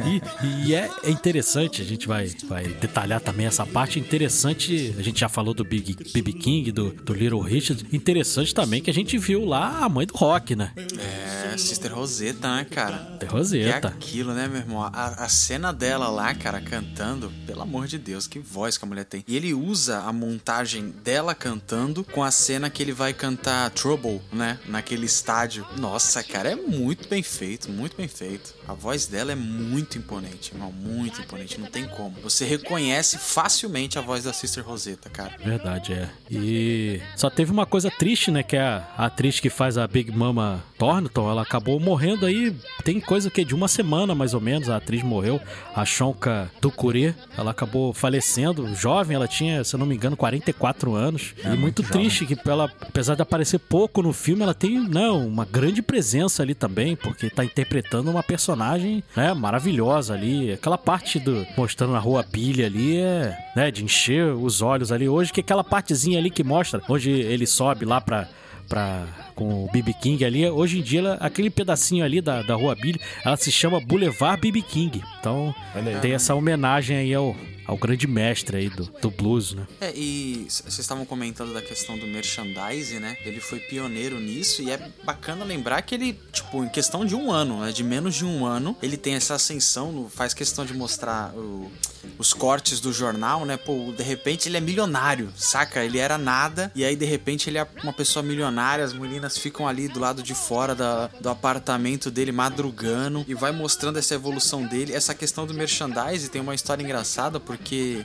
E, e é, é interessante, a gente vai, vai detalhar também essa parte. Interessante, a gente já falou do Big, BB King, do, do Little Richard. Interessante também que a gente viu lá a mãe do rock, né? É, Sister Rosetta, né, cara? É Rosetta. aquilo, né, meu irmão? A, a cena dela lá, cara, cantando, pelo amor de Deus, que voz que a mulher tem. E ele usa a montagem dela cantando com a cena que ele vai cantar Trouble, né? Naquele estádio. Nossa, cara, é muito bem feito, muito bem feito. A voz dela é muito imponente, irmão, muito imponente, não tem como. Você reconhece facilmente a voz da Sister Rosetta, cara. Verdade, é. E só teve uma coisa triste, né? Que é a, atriz que faz a Big Mama Thornton, ela acabou morrendo aí. Tem coisa que de uma semana mais ou menos a atriz morreu. A Shonka Tukure, ela acabou falecendo. Jovem, ela tinha, se eu não me engano, 44 anos. e muito, triste que ela, apesar de aparecer pouco no filme, ela tem, não, uma grande presença ali também, porque tá interpretando uma personagem, né, maravilhosa ali. Aquela parte do mostrando na rua Billy ali é, né, de encher os olhos ali. Hoje que aquela partezinha ali que mostra, onde ele sobe lá pra Pra, com o BB King ali. Hoje em dia, ela- aquele pedacinho ali da, da Rua Billy, ela se chama Boulevard BB King. Então, tem essa homenagem aí ao, ao grande mestre aí do, do blues, né? É, e vocês estavam comentando da questão do merchandising, né? Ele foi pioneiro nisso e é bacana lembrar que ele, tipo, em questão de um ano, né? De menos de um ano, ele tem essa ascensão, faz questão de mostrar o- os cortes do jornal, né? Pô, de repente ele é milionário, saca? Ele era nada e aí de repente ele é uma pessoa milionária, as meninas ficam ali do lado de fora da- do apartamento dele madrugando e vai mostrando essa evolução dele. Essa questão do merchandising tem uma história engraçada porque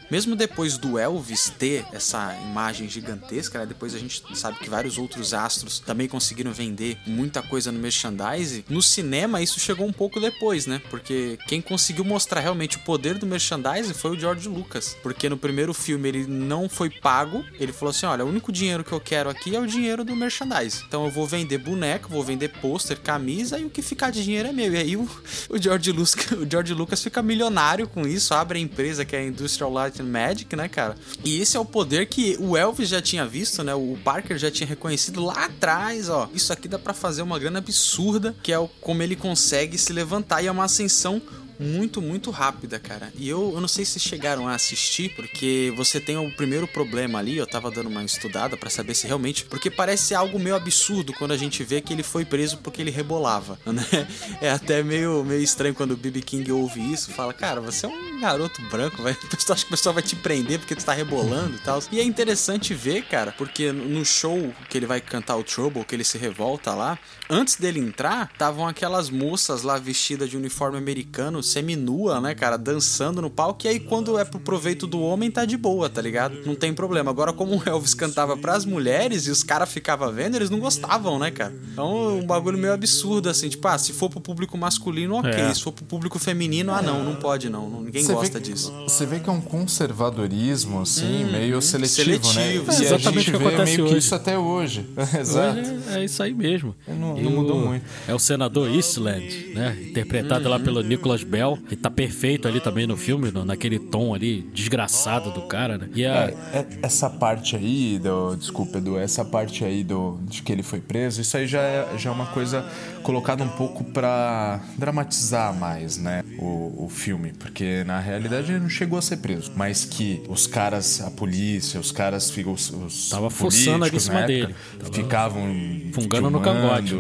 mesmo depois do Elvis ter essa imagem gigantesca, né? depois a gente sabe que vários outros astros também conseguiram vender muita coisa no merchandising. No cinema isso chegou um pouco depois, né? Porque quem conseguiu mostrar realmente o poder do merchandising foi o George Lucas, porque no primeiro filme ele não foi pago, ele falou assim: "Olha, o único dinheiro que eu quero aqui é o dinheiro do merchandising. Então eu vou vender boneco, vou vender pôster, camisa e o que ficar de dinheiro é meu". E aí o, o George Lucas, o George Lucas fica milionário com isso, abre a empresa que é Industrial Light and Magic, né, cara? E esse é o poder que o Elvis já tinha visto, né? O Parker já tinha reconhecido lá atrás, ó. Isso aqui dá pra fazer uma grana absurda, que é o, como ele consegue se levantar e é uma ascensão muito, muito rápida, cara. E eu, eu não sei se chegaram a assistir, porque você tem o primeiro problema ali, eu tava dando uma estudada pra saber se realmente. Porque parece algo meio absurdo quando a gente vê que ele foi preso porque ele rebolava, né? É até meio, meio estranho quando o BB King ouve isso, fala, cara, você é um garoto branco, vai. Acho que o pessoal vai te prender porque tu tá rebolando e tal. E é interessante ver, cara, porque no show que ele vai cantar o Trouble, que ele se revolta lá, antes dele entrar, estavam aquelas moças lá vestidas de uniforme americano, seminua, né, cara, dançando no palco. E aí, quando é pro proveito do homem, tá de boa, tá ligado? Não tem problema. Agora, como o Elvis cantava pras mulheres e os caras ficavam vendo, eles não gostavam, né, cara? Então, um bagulho meio absurdo, assim, tipo, ah, se for pro público masculino, ok. É. Se for pro público feminino, ah, não, não pode, não. Não- Ninguém Você gosta vê, disso. Você vê que é um conservadorismo, assim, meio seletivo, seletivo, né? sim. E É a exatamente gente o que vê acontece meio que hoje. isso até hoje. Exato. Hoje é, é isso aí mesmo. Não- não mudou o- muito. É o senador Eastland, né? Interpretado lá pelo Nicholas Bell, que tá perfeito ali também no filme, no- naquele tom ali desgraçado do cara, né? E a, É, é- essa parte aí, do, desculpa, Edu, essa parte aí do, de que ele foi preso, isso aí já é, já é uma coisa colocada um pouco pra dramatizar mais, né, o, o filme, porque na realidade ele não chegou a ser preso, mas que os caras, a polícia, os caras ficam, os, os Tava fuçando ali em cima na dele. Tava ficavam fungando no cangote,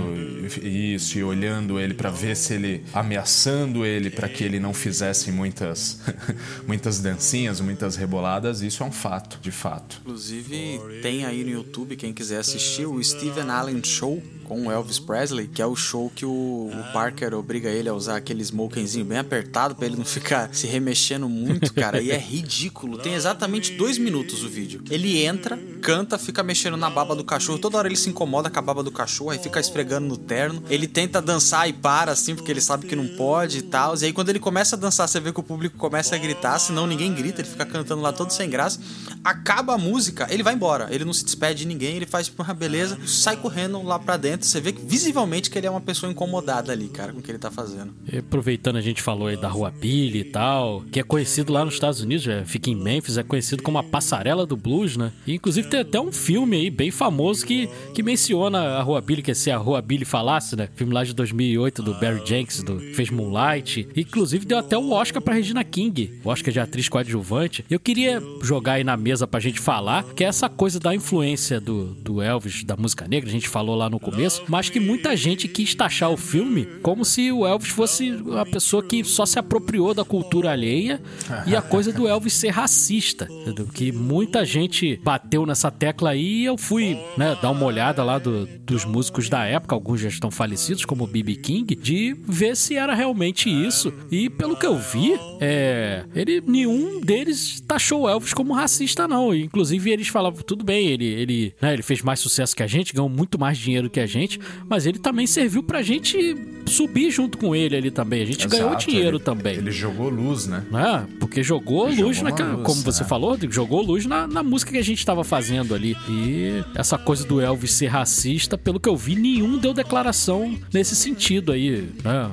e- Isso, e olhando ele pra ver se ele ameaçando ele pra que ele não fizesse muitas muitas dancinhas, muitas reboladas, isso é um fato, de fato. Inclusive, tem aí no YouTube, quem quiser assistir, o Steven Allen Show com o Elvis Presley, que é o show que o, o Parker obriga ele a usar aquele smokingzinho bem apertado pra ele não ficar se remexendo muito, cara. E é ridículo. Tem exatamente dois minutos o vídeo. Ele entra, canta, fica mexendo na baba do cachorro. Toda hora ele se incomoda com a baba do cachorro, aí fica esfregando no terno. Ele tenta dançar e para, assim, porque ele sabe que não pode e tal. E aí quando ele começa a dançar, você vê que o público começa a gritar, senão ninguém grita, ele fica cantando lá todo sem graça. Acaba a música, ele vai embora. Ele não se despede de ninguém, ele faz uma beleza, sai correndo lá pra dentro. Você vê que visivelmente que ele é uma pessoa incomodada ali, cara, com o que ele tá fazendo. E aproveitando, a gente falou aí da Rua Billy e tal, que é conhecido lá nos Estados Unidos, é, fica em Memphis, é conhecido como a passarela do blues, né? E, inclusive tem até um filme aí bem famoso que, que menciona a Rua Billy, que é se a Rua Billy falasse, né? Filme lá de 2008 do Barry Jenkins, do fez Moonlight. Inclusive deu até o Oscar pra Regina King, o Oscar de atriz coadjuvante. Eu queria jogar aí na mesa pra gente falar que é essa coisa da influência do, do Elvis, da música negra, a gente falou lá no começo, mas que muita gente quis taxar o filme como se o Elvis fosse uma pessoa que só se apropriou da cultura alheia e a coisa do Elvis ser racista? Que muita gente bateu nessa tecla aí e eu fui né, dar uma olhada lá do- dos músicos da época, alguns já estão falecidos, como o B.B. King, de ver se era realmente isso. E pelo que eu vi, é, ele nenhum deles taxou o Elvis como racista, não. E, Inclusive, eles falavam, tudo bem, ele, ele, né, ele fez mais sucesso que a gente, ganhou muito mais dinheiro que a gente, mas ele também serviu pra gente subir junto com ele ali também. A gente ganhou Exato, dinheiro ele- também. Ele jogou luz, né? né? Porque jogou Jogou luz uma naquela. luz, como você né? falou, jogou luz na, na música que a gente tava fazendo ali. E essa coisa do Elvis ser racista, pelo que eu vi, nenhum deu declaração nesse sentido aí, né?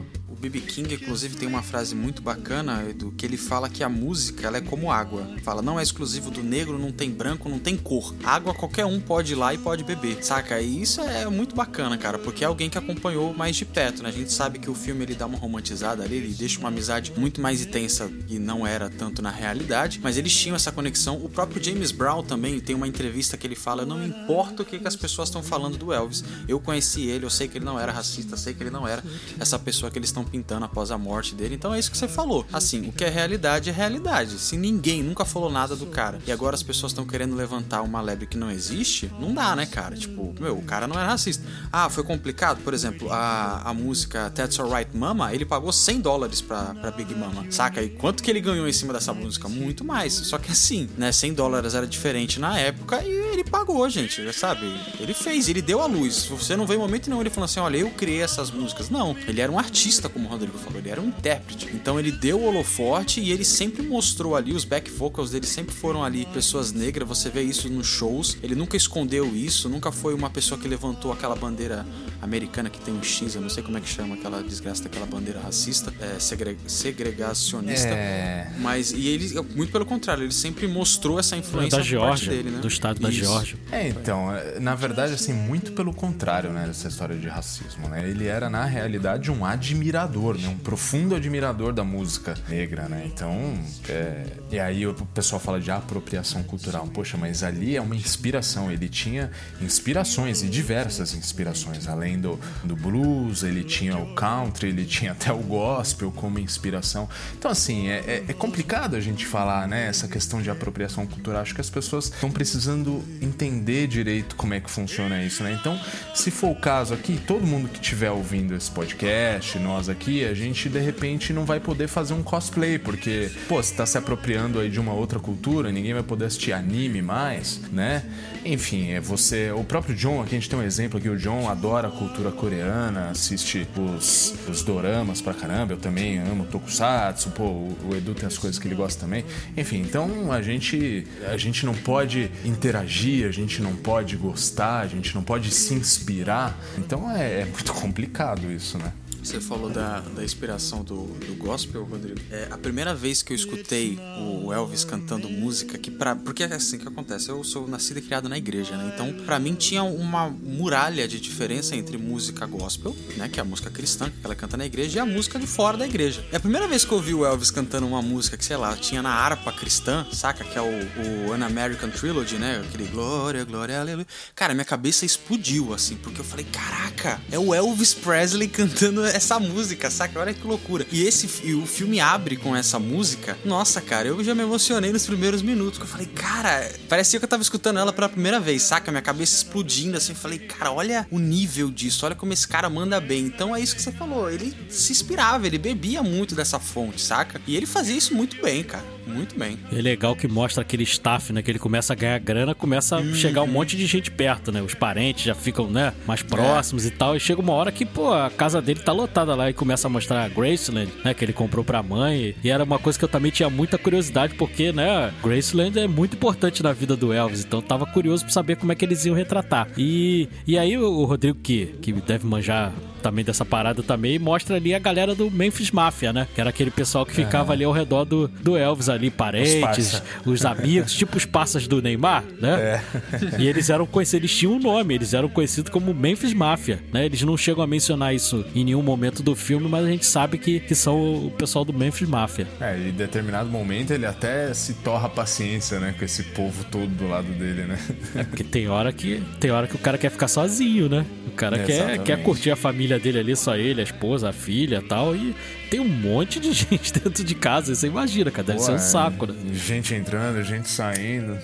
B.B. King, inclusive, tem uma frase muito bacana do que ele fala que a música ela é como água. Fala, não é exclusivo do negro, não tem branco, não tem cor. Água qualquer um pode ir lá e pode beber, saca? E isso é muito bacana, cara, porque é alguém que acompanhou mais de perto, né? A gente sabe que o filme ele dá uma romantizada ali, ele deixa uma amizade muito mais intensa e não era tanto na realidade, mas eles tinham essa conexão. O próprio James Brown também tem uma entrevista que ele fala: não me importo o que, que as pessoas estão falando do Elvis. Eu conheci ele, eu sei que ele não era racista, sei que ele não era essa pessoa que eles estão pintando após a morte dele. Então é isso que você falou. Assim, o que é realidade é realidade. Se ninguém nunca falou nada do cara e agora as pessoas estão querendo levantar uma lebre que não existe, não dá, né, cara? Tipo, meu, o cara não era racista. Ah, foi complicado? Por exemplo, a, a música That's Alright Mama, ele pagou 100 dólares pra, pra Big Mama, saca? E quanto que ele ganhou em cima dessa música? Muito mais. Só que assim, né, 100 dólares era diferente na época e ele pagou, gente, sabe? Ele fez, ele deu a luz. Você não vê em momento nenhum ele falando assim, olha, eu criei essas músicas. Não, ele era um artista, como o Rodrigo falou, ele era um intérprete. Então ele deu o holoforte e ele sempre mostrou ali, os back vocals dele sempre foram ali pessoas negras, você vê isso nos shows. Ele nunca escondeu isso, nunca foi uma pessoa que levantou aquela bandeira americana que tem um X, eu não sei como é que chama aquela desgraça daquela bandeira racista, é, segre- segregacionista. É. Mas, e ele, muito pelo contrário, ele sempre mostrou essa influência da Geórgia, dele, né? do estado da Isso. Geórgia. É, então, na verdade, assim, muito pelo contrário, né, dessa história de racismo, né? Ele era, na realidade, um admirador, né? Um profundo admirador da música negra, né? Então, é... e aí o pessoal fala de apropriação cultural. Poxa, mas ali é uma inspiração. Ele tinha inspirações, e diversas inspirações. Além do, do blues, ele tinha o country, ele tinha até o gospel como inspiração. Então, assim, é, é- é complicado a gente falar, né? Essa questão de apropriação cultural. Acho que as pessoas estão precisando entender direito como é que funciona isso, né? Então, se for o caso aqui, todo mundo que estiver ouvindo esse podcast, nós aqui, a gente de repente não vai poder fazer um cosplay, porque, pô, você tá se apropriando aí de uma outra cultura, ninguém vai poder assistir anime mais, né? Enfim, é você. O próprio John, aqui a gente tem um exemplo aqui, o John adora a cultura coreana, assiste os, os doramas pra caramba, eu também amo Tokusatsu, pô, o, o Edu tem as coisas que ele gosta também. Enfim, então a gente, a gente não pode interagir, a gente não pode gostar, a gente não pode se inspirar. Então é, é muito complicado isso, né? Você falou da, da inspiração do, do gospel, Rodrigo. É a primeira vez que eu escutei o Elvis cantando música, que pra, porque é assim que acontece. Eu sou nascido e criado na igreja, né? Então, pra mim tinha uma muralha de diferença entre música gospel, né? Que é a música cristã que ela canta na igreja, e a música de fora da igreja. É a primeira vez que eu ouvi o Elvis cantando uma música que, sei lá, tinha na harpa cristã, saca? Que é o, o An American Trilogy, né? Aquele Glória, Glória, Aleluia. Cara, minha cabeça explodiu, assim, porque eu falei, caraca, é o Elvis Presley cantando essa música, saca? Olha que loucura. E esse e o filme abre com essa música. Nossa, cara, eu já me emocionei nos primeiros minutos. Que eu falei, cara, parecia que eu tava escutando ela pela primeira vez, saca? Minha cabeça explodindo assim. Eu falei, cara, olha o nível disso, olha como esse cara manda bem. Então é isso que você falou. Ele se inspirava, ele bebia muito dessa fonte, saca? E ele fazia isso muito bem, cara. Muito bem. É legal que mostra aquele staff, né? Que ele começa a ganhar grana, começa a chegar um monte de gente perto, né? Os parentes já ficam, né? Mais próximos e tal. E chega uma hora que, pô, a casa dele tá lotada lá e começa a mostrar a Graceland, né? Que ele comprou pra mãe. E era uma coisa que eu também tinha muita curiosidade, porque, né? Graceland é muito importante na vida do Elvis. Então eu tava curioso pra saber como é que eles iam retratar. E, e aí o Rodrigo, que, que deve manjar também dessa parada também, mostra ali a galera do Memphis Mafia, né? Que era aquele pessoal que ficava ali ao redor do, do Elvis ali, parentes, os, amigos, tipo os passas do Neymar, né? E eles eram conhecidos, eles tinham um nome, eles eram conhecidos como Memphis Mafia, né? Eles não chegam a mencionar isso em nenhum momento do filme, mas a gente sabe que, que são o pessoal do Memphis Mafia. É, e em determinado momento ele até se torra paciência, né? Com esse povo todo do lado dele, né? É porque tem hora que tem hora que o cara quer ficar sozinho, né? O cara quer, quer curtir a família dele ali, só ele, a esposa, a filha tal. E tem um monte de gente dentro de casa. Você imagina, cara. Deve Pô, ser um saco, né? Gente entrando, gente saindo.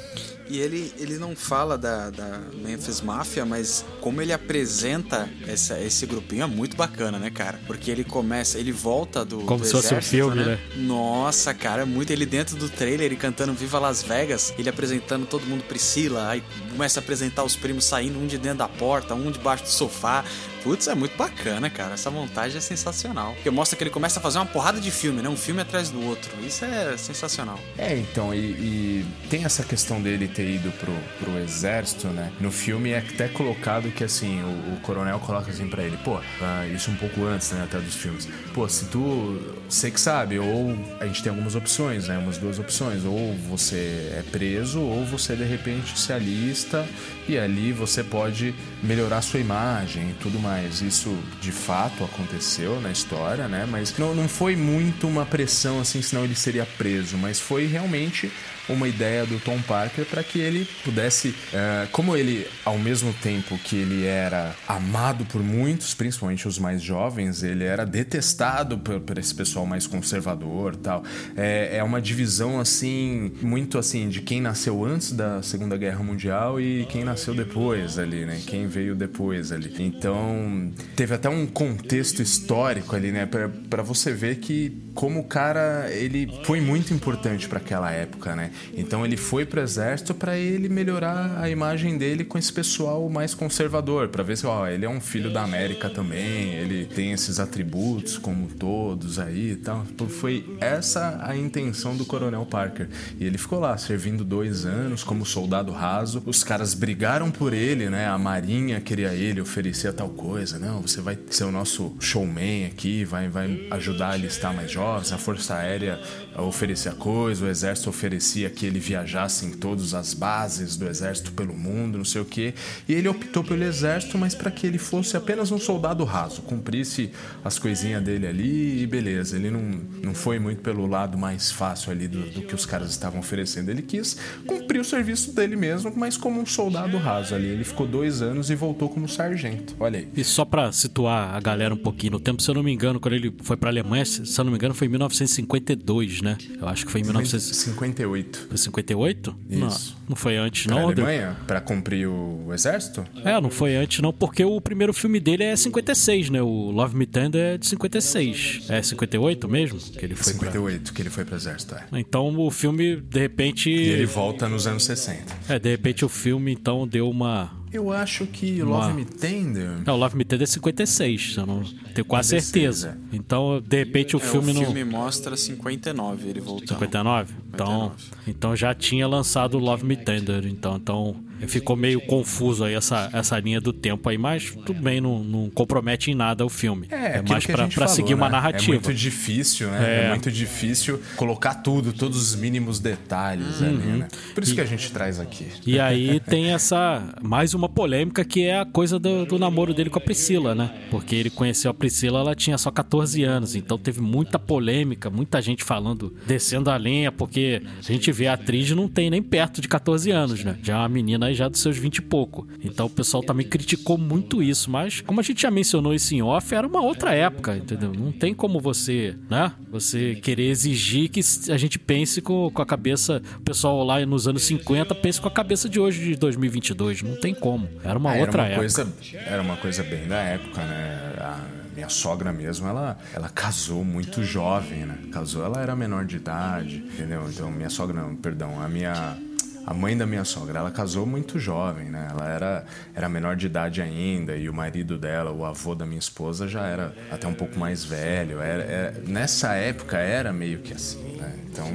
E ele, ele não fala da, da Memphis Mafia, mas como ele apresenta essa, esse grupinho é muito bacana, né, cara? Porque ele começa, ele volta do. Como do se fosse um filme, né? né? Nossa, cara, muito. Ele dentro do trailer, ele cantando Viva Las Vegas, ele apresentando todo mundo Priscila, aí começa a apresentar os primos saindo, um de dentro da porta, um debaixo do sofá. Putz, é muito bacana, cara. Essa montagem é sensacional. Porque mostra que ele começa a fazer uma porrada de filme, né? Um filme atrás do outro. Isso é sensacional. É, então, e, e tem essa questão dele ter ido pro, pro exército, né? No filme é até colocado que, assim, o, o coronel coloca assim pra ele, pô, uh, isso um pouco antes, né, até dos filmes. Pô, se tu, você que sabe, ou a gente tem algumas opções, né? Umas duas opções. Ou você é preso, ou você, de repente, se alista e ali você pode melhorar sua imagem e tudo mais. Isso de fato aconteceu na história, né? Mas não, não foi muito uma pressão assim, senão ele seria preso, mas foi realmente uma ideia do Tom Parker para que ele pudesse, é, como ele, ao mesmo tempo que ele era amado por muitos, principalmente os mais jovens, ele era detestado por, por esse pessoal mais conservador, tal. É, é uma divisão assim, muito assim, de quem nasceu antes da Segunda Guerra Mundial e quem nasceu depois ali, né? Quem veio depois ali. Então, teve até um contexto histórico ali, né? Para você ver que como o cara ele foi muito importante para aquela época, né? Então ele foi pro exército para ele melhorar a imagem dele com esse pessoal mais conservador, para ver se ó, ele é um filho da América também, ele tem esses atributos como todos aí e tal. Foi essa a intenção do Coronel Parker. E ele ficou lá servindo dois anos como soldado raso. Os caras brigaram por ele, né? A Marinha queria ele, oferecia tal coisa. Não, você vai ser o nosso showman aqui, vai, vai ajudar a listar mais jovens. A Força Aérea oferecia coisa, o Exército oferecia que ele viajasse em todas as bases do exército pelo mundo, não sei o que. E ele optou pelo exército, mas para que ele fosse apenas um soldado raso, cumprisse as coisinhas dele ali e beleza. Ele não, não foi muito pelo lado mais fácil ali do, do que os caras estavam oferecendo. Ele quis cumprir o serviço dele mesmo, mas como um soldado raso ali. Ele ficou dois anos e voltou como sargento. Olha aí. E só para situar a galera um pouquinho no tempo, se eu não me engano, quando ele foi para Alemanha, se eu não me engano, foi em 1952, né? Eu acho que foi em 1958. 58? Isso. Não, não foi antes, pra não. Alemanha? Pra cumprir o exército? É, não foi antes, não, porque o primeiro filme dele é 56, né? O Love Me Tender é de 56. É 58 mesmo? Que ele foi 58 pra... que ele foi pro exército, é. Então o filme, de repente. E ele volta nos anos 60. É, de repente o filme então deu uma eu acho que Love Me Tender. Não, Love Me Tender é 56, eu não tenho quase certeza. Então, de repente, o é, filme não. O filme mostra 59, ele voltou. 59? Então, 59. então já tinha lançado Love Me Tender. Então, então ficou meio confuso aí essa, essa linha do tempo aí, mas tudo bem, não, não compromete em nada o filme. É, é mais pra seguir uma né? narrativa. É muito difícil, né? É. é. muito difícil colocar tudo, todos os mínimos detalhes uhum. ali, né? Por isso e, que a gente traz aqui. E aí tem essa, mais uma polêmica que é a coisa do, do namoro dele com a Priscila, né? Porque ele conheceu a Priscila, ela tinha só 14 anos, então teve muita polêmica, muita gente falando, descendo a lenha, porque a gente vê a atriz não tem nem perto de 14 anos, né? Já é uma menina já dos seus 20 e pouco. Então o pessoal também criticou muito isso, mas como a gente já mencionou isso em off, era uma outra época, entendeu? Não tem como você, né? Você querer exigir que a gente pense com, com a cabeça, o pessoal lá nos anos 50 pense com a cabeça de hoje de 2022, não tem como. Era uma Ah, outra era uma época. Coisa, era uma coisa bem da época, né? A minha sogra mesmo, ela, ela casou muito jovem, né? Casou, ela era menor de idade, entendeu? Então, minha sogra, não, perdão, a minha. A mãe da minha sogra, ela casou muito jovem, né? Ela era, era menor de idade ainda e o marido dela, o avô da minha esposa, já era até um pouco mais velho. Era, era- nessa época era meio que assim, né? Então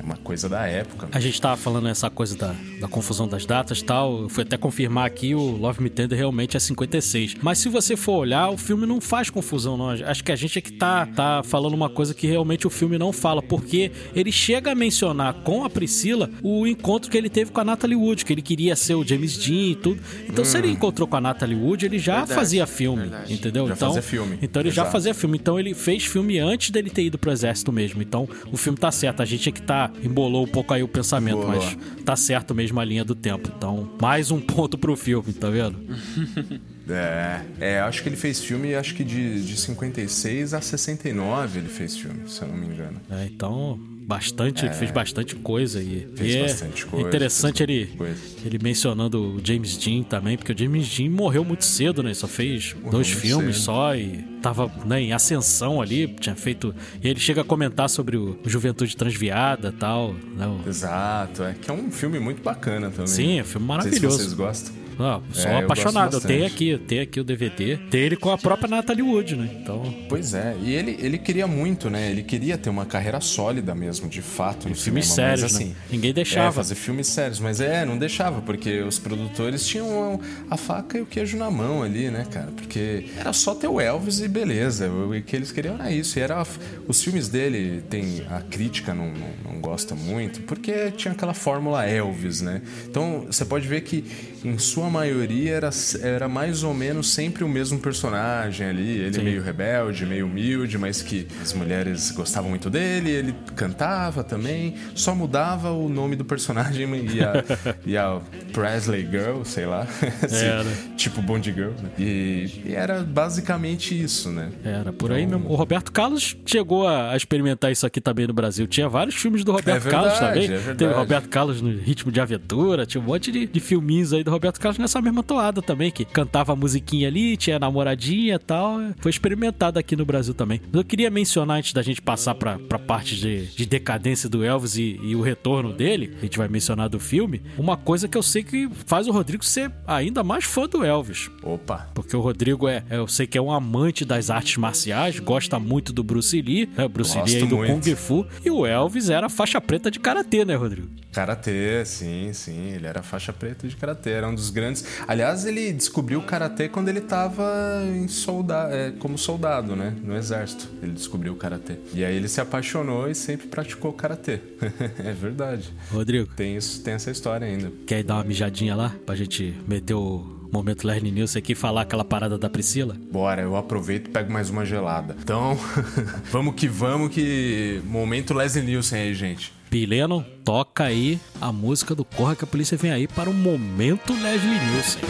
é uma coisa da época. A gente tava falando essa coisa da, da confusão das datas e tal. Eu fui até confirmar aqui, o Love Me Tender realmente é 56. Mas se você for olhar, o filme não faz confusão, não. Acho que a gente é que tá, tá falando uma coisa que realmente o filme não fala. Porque ele chega a mencionar com a Priscila o encontro que ele teve com a Natalie Wood, que ele queria ser o James Dean e tudo. Então, se ele encontrou com a Natalie Wood, ele já Verdade, fazia filme, verdade. entendeu? Já então, fazia filme, Então ele já exato. fazia filme. Então ele fez filme antes dele ter ido pro exército mesmo. Então o filme tá certo. A gente é que tá embolou um pouco aí o pensamento, Embolou. mas tá certo mesmo a linha do tempo. Então, mais um ponto pro filme, tá vendo? É, é, acho que ele fez filme, acho que de, de 56 a 69 ele fez filme, se eu não me engano. É, então, bastante, ele fez bastante coisa e, É. Fez e é bastante coisa, interessante ele, coisa. ele mencionando o James Dean também, porque o James Dean morreu muito cedo, né? Só fez dois muito filmes cedo. só e tava né, em ascensão ali, tinha feito. E ele chega a comentar sobre o Juventude Transviada tal. Né? Exato, é que é um filme muito bacana também. Sim, é um filme Não sei se maravilhoso. vocês gostam. Ah, sou É, eu apaixonado. Eu, gosto tenho aqui, eu tenho aqui o DVD. Tem ele com a própria Natalie Wood, né? Então, Pois é, e ele, ele queria muito, né? Ele queria ter uma carreira sólida mesmo, de fato, no filmes sérios, mas, né? assim, Ninguém deixava. É, fazer filmes sérios, mas é, não deixava, porque os produtores tinham a faca e o queijo na mão ali, né, cara? Porque era só ter o Elvis e beleza, o que eles queriam era isso. E era, os filmes dele, tem a crítica não, não, não gosta muito, porque tinha aquela fórmula Elvis, né? Então, você pode ver que, em sua maioria, era, era mais ou menos sempre o mesmo personagem ali, ele Sim. meio rebelde, meio humilde, mas que as mulheres gostavam muito dele, ele cantava também, só mudava o nome do personagem e a, e a Presley Girl, sei lá, assim, Era. tipo Bond Girl, né? E, e era basicamente isso, né? era por aí Então- mesmo. O Roberto Carlos chegou a experimentar isso aqui também no Brasil. Tinha vários filmes do Roberto É Carlos verdade, também. é. Teve o Roberto Carlos no Ritmo de Aventura, tinha um monte de, de filminhos aí do Roberto Carlos nessa mesma toada também, que cantava a musiquinha ali, tinha namoradinha e tal. Foi experimentado aqui no Brasil também. Eu queria mencionar, antes da gente passar pra, pra parte de, de decadência do Elvis e, e o retorno dele, a gente vai mencionar do filme, uma coisa que eu sei que faz o Rodrigo ser ainda mais fã do Elvis. Opa! Porque o Rodrigo é, eu sei que é um amante das artes marciais, gosta muito do Bruce Lee, né? O Bruce Gosto Lee aí do muito. Kung Fu. E o Elvis era faixa preta de karatê, né, Rodrigo? Karatê, sim, sim, ele era faixa preta de karatê, era um dos grandes. Aliás, ele descobriu o karatê quando ele tava em solda... é, como soldado, né, no exército. Ele descobriu o karatê. E aí ele se apaixonou e sempre praticou karatê. é verdade. Rodrigo, Tem isso, tem essa história ainda. quer dar uma mijadinha lá pra gente meter o momento Leslie Nielsen aqui e falar aquela parada da Priscila? Bora, eu aproveito e pego mais uma gelada. Então, vamos que vamos que momento Leslie Nielsen aí, gente. Pileno, toca aí a música do Corra que a Polícia Vem Aí para o momento Leslie Nielsen.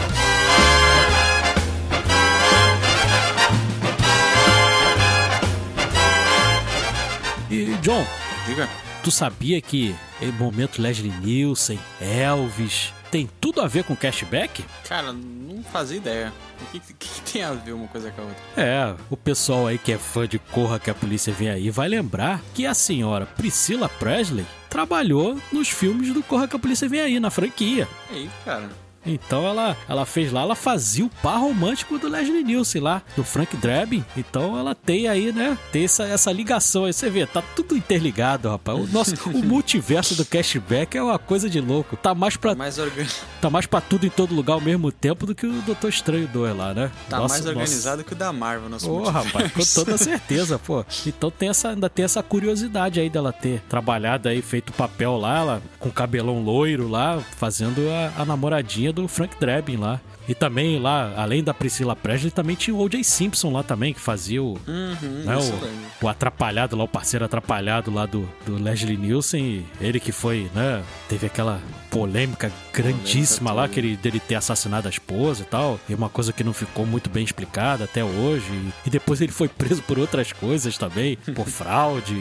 E, John, Diga. Tu sabia que em momento Leslie Nielsen, Elvis, tem tudo a ver com cashback? Cara, não fazia ideia. O que, que- tem a ver uma coisa com a outra? É, o pessoal aí que é fã de Corra que a Polícia Vem Aí vai lembrar que a senhora Priscilla Presley trabalhou nos filmes do Corra que a Polícia Vem Aí, na franquia. Aí, cara. Então ela, ela fez lá, ela fazia o par romântico do Leslie Nielsen lá, do Frank Drebin. Então ela tem aí, né? Tem essa, essa ligação aí. Você vê, tá tudo interligado, rapaz. O nosso o multiverso do cashback é uma coisa de louco. Tá mais pra, Mais organ... tá mais pra tudo em todo lugar ao mesmo tempo do que o Doutor Estranho 2 lá, né? Tá Nossa, mais nossa. organizado que o da Marvel, nosso Ô, multiverso. rapaz, com toda certeza, pô. Então tem essa, ainda tem essa curiosidade aí dela ter trabalhado aí, feito o papel lá, ela, com cabelão loiro lá, fazendo a, a namoradinha do Frank Drebin lá. E também lá, além da Priscila Presley, também tinha o O.J. Simpson lá também, que fazia o, Uhum, né, o, o atrapalhado lá, o parceiro atrapalhado lá do, do Leslie Nielsen. Ele que foi, né? Teve aquela polêmica grandíssima lá, toda. que ele, dele ter assassinado a esposa e tal. E uma coisa que não ficou muito bem explicada até hoje. E, e depois ele foi preso por outras coisas também, por fraude.